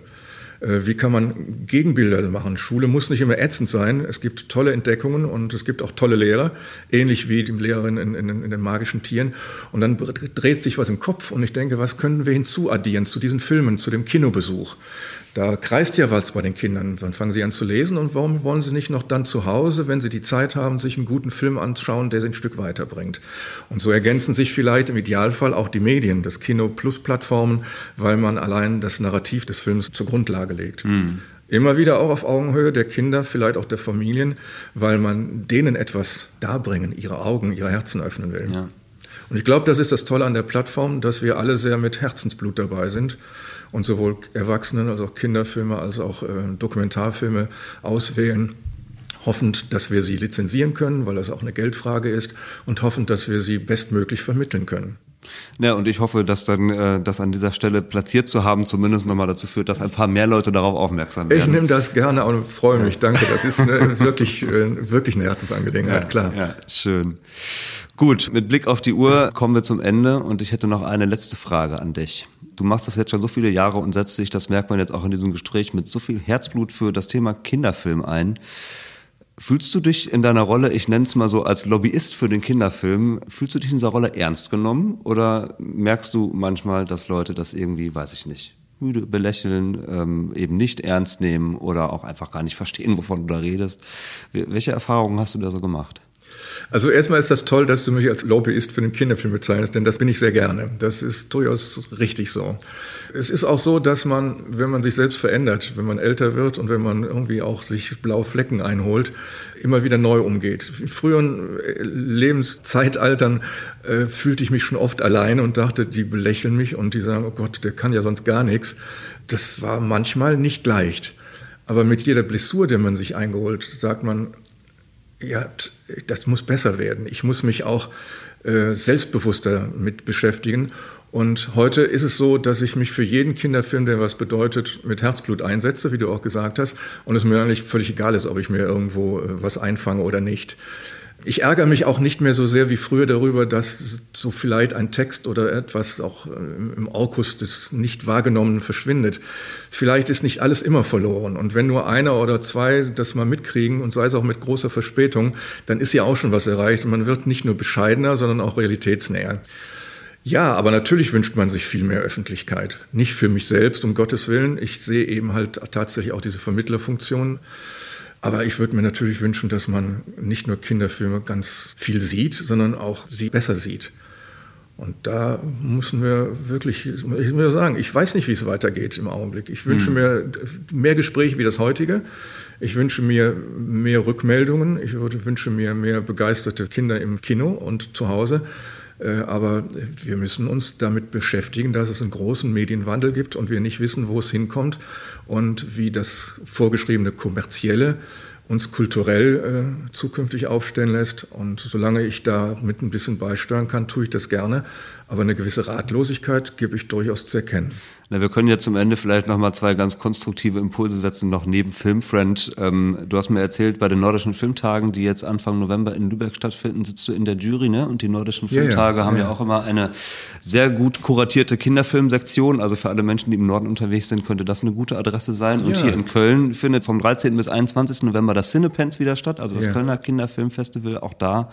Äh, wie kann man Gegenbilder machen? Schule muss nicht immer ätzend sein. Es gibt tolle Entdeckungen und es gibt auch tolle Lehrer, ähnlich wie die Lehrerin in, in, in, den magischen Tieren. Und dann dreht sich was im Kopf und ich denke, was können wir hinzuaddieren zu diesen Filmen, zu dem Kinobesuch? Da kreist ja was bei den Kindern. Dann fangen sie an zu lesen und warum wollen sie nicht noch dann zu Hause, wenn sie die Zeit haben, sich einen guten Film anschauen, der sie ein Stück weiterbringt? Und so ergänzen sich vielleicht im Idealfall auch die Medien, das Kino plus Plattformen, weil man allein das Narrativ des Films zur Grundlage legt. Mhm. Immer wieder auch auf Augenhöhe der Kinder, vielleicht auch der Familien, weil man denen etwas darbringen, ihre Augen, ihre Herzen öffnen will. Ja. Und ich glaube, das ist das Tolle an der Plattform, dass wir alle sehr mit Herzensblut dabei sind und sowohl Erwachsenen als auch Kinderfilme als auch äh, Dokumentarfilme auswählen hoffend, dass wir sie lizenzieren können, weil das auch eine Geldfrage ist, und hoffend, dass wir sie bestmöglich vermitteln können. Ja, und ich hoffe, dass dann äh, das an dieser Stelle platziert zu haben, zumindest nochmal dazu führt, dass ein paar mehr Leute darauf aufmerksam werden. Ich nehme das gerne und freue mich. Danke. Das ist eine, wirklich, äh, wirklich eine Herzensangelegenheit, ja, klar. Ja, schön. Gut, mit Blick auf die Uhr kommen wir zum Ende und ich hätte noch eine letzte Frage an dich. Du machst das jetzt schon so viele Jahre und setzt dich, das merkt man jetzt auch in diesem Gespräch, mit so viel Herzblut für das Thema Kinderfilm ein. Fühlst du dich in deiner Rolle, ich nenne es mal so als Lobbyist für den Kinderfilm, fühlst du dich in dieser Rolle ernst genommen oder merkst du manchmal, dass Leute das irgendwie, weiß ich nicht, müde belächeln, ähm, eben nicht ernst nehmen oder auch einfach gar nicht verstehen, wovon du da redest? Welche Erfahrungen hast du da so gemacht? Also erstmal ist das toll, dass du mich als Lobbyist für den Kinderfilm bezeichnest, denn das bin ich sehr gerne. Das ist durchaus richtig so. Es ist auch so, dass man, wenn man sich selbst verändert, wenn man älter wird und wenn man irgendwie auch sich blaue Flecken einholt, immer wieder neu umgeht. In früheren äh, Lebenszeitaltern äh, fühlte ich mich schon oft allein und dachte, die belächeln mich und die sagen, oh Gott, der kann ja sonst gar nichts. Das war manchmal nicht leicht. Aber mit jeder Blessur, die man sich eingeholt, sagt man, ja, das muss besser werden. Ich muss mich auch äh, selbstbewusster mit beschäftigen. Und heute ist es so, dass ich mich für jeden Kinderfilm, der was bedeutet, mit Herzblut einsetze, wie du auch gesagt hast, und es mir eigentlich völlig egal ist, ob ich mir irgendwo äh, was einfange oder nicht. Ich ärgere mich auch nicht mehr so sehr wie früher darüber, dass so vielleicht ein Text oder etwas auch äh, im Orkus des nicht wahrgenommenen verschwindet. Vielleicht ist nicht alles immer verloren. Und wenn nur einer oder zwei das mal mitkriegen und sei es auch mit großer Verspätung, dann ist ja auch schon was erreicht. Und man wird nicht nur bescheidener, sondern auch realitätsnäher. Ja, aber natürlich wünscht man sich viel mehr Öffentlichkeit. Nicht für mich selbst, um Gottes Willen. Ich sehe eben halt tatsächlich auch diese Vermittlerfunktion. Aber ich würde mir natürlich wünschen, dass man nicht nur Kinderfilme ganz viel sieht, sondern auch sie besser sieht. Und da müssen wir wirklich, ich muss sagen, ich weiß nicht, wie es weitergeht im Augenblick. Ich wünsche hm. mir mehr Gespräche wie das heutige. Ich wünsche mir mehr Rückmeldungen. Ich würde, wünsche mir mehr begeisterte Kinder im Kino und zu Hause. Äh, aber wir müssen uns damit beschäftigen, dass es einen großen Medienwandel gibt und wir nicht wissen, wo es hinkommt und wie das vorgeschriebene kommerzielle uns kulturell äh, zukünftig aufstellen lässt. Und solange ich da mit ein bisschen beisteuern kann, tue ich das gerne. Aber eine gewisse Ratlosigkeit gebe ich durchaus zu erkennen. Na, wir können ja zum Ende vielleicht noch mal zwei ganz konstruktive Impulse setzen, noch neben Filmfriend. Ähm, du hast mir erzählt, bei den Nordischen Filmtagen, die jetzt Anfang November in Lübeck stattfinden, sitzt du in der Jury, ne? Und die Nordischen Filmtage ja, ja, haben ja. ja auch immer eine sehr gut kuratierte Kinderfilmsektion. Also für alle Menschen, die im Norden unterwegs sind, könnte das eine gute Adresse sein. Und hier in Köln findet vom 13. bis 21. November das Cinepens wieder statt, also das Kölner Kinderfilmfestival. Auch da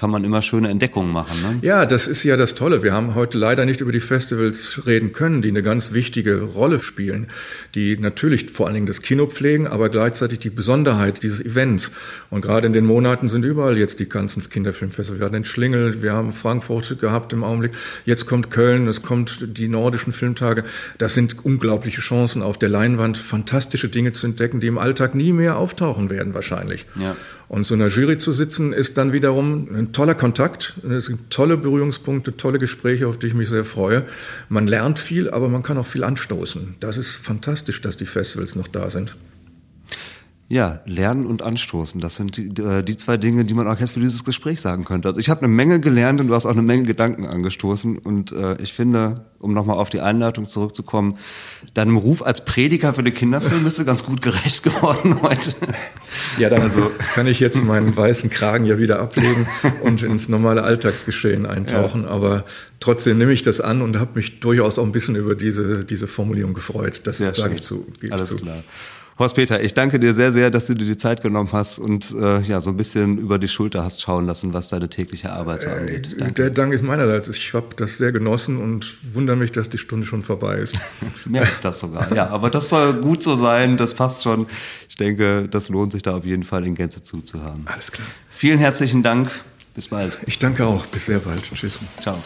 kann man immer schöne Entdeckungen machen. Ne? Ja, das ist ja das Tolle. Wir haben heute leider nicht über die Festivals reden können, die eine ganz wichtige Rolle spielen, die natürlich vor allen Dingen das Kino pflegen, aber gleichzeitig die Besonderheit dieses Events. Und gerade in den Monaten sind überall jetzt die ganzen Kinderfilmfestivals. Wir hatten den Schlingel, wir haben Frankfurt gehabt im Augenblick. Jetzt kommt Köln, es kommt die nordischen Filmtage. Das sind unglaubliche Chancen auf der Leinwand, fantastische Dinge zu entdecken, die im Alltag nie mehr auftauchen werden wahrscheinlich. Ja. Und so einer Jury zu sitzen, ist dann wiederum ein toller Kontakt. Es sind tolle Berührungspunkte, tolle Gespräche, auf die ich mich sehr freue. Man lernt viel, aber man kann auch viel anstoßen. Das ist fantastisch, dass die Festivals noch da sind. Ja, lernen und anstoßen. Das sind die, äh, die zwei Dinge, die man auch jetzt für dieses Gespräch sagen könnte. Also ich habe eine Menge gelernt und du hast auch eine Menge Gedanken angestoßen. Und äh, ich finde, um nochmal auf die Einleitung zurückzukommen, deinem Ruf als Prediger für den Kinderfilm bist du ganz gut gerecht geworden heute. Ja, dann also. kann ich jetzt meinen weißen Kragen ja wieder ablegen und ins normale Alltagsgeschehen eintauchen. Ja. Aber trotzdem nehme ich das an und habe mich durchaus auch ein bisschen über diese, diese Formulierung gefreut. Das sage ich zu. Alles zu. klar. Horst Peter, ich danke dir sehr, sehr, dass du dir die Zeit genommen hast und äh, ja, so ein bisschen über die Schulter hast schauen lassen, was deine tägliche Arbeit so äh, angeht. Danke. Der Dank ist meinerseits. Ich habe das sehr genossen und wundere mich, dass die Stunde schon vorbei ist. Mehr ist das sogar, ja. Aber das soll gut so sein, das passt schon. Ich denke, das lohnt sich da auf jeden Fall in Gänze zuzuhören. Alles klar. Vielen herzlichen Dank. Bis bald. Ich danke auch. Bis sehr bald. Tschüss. Ciao.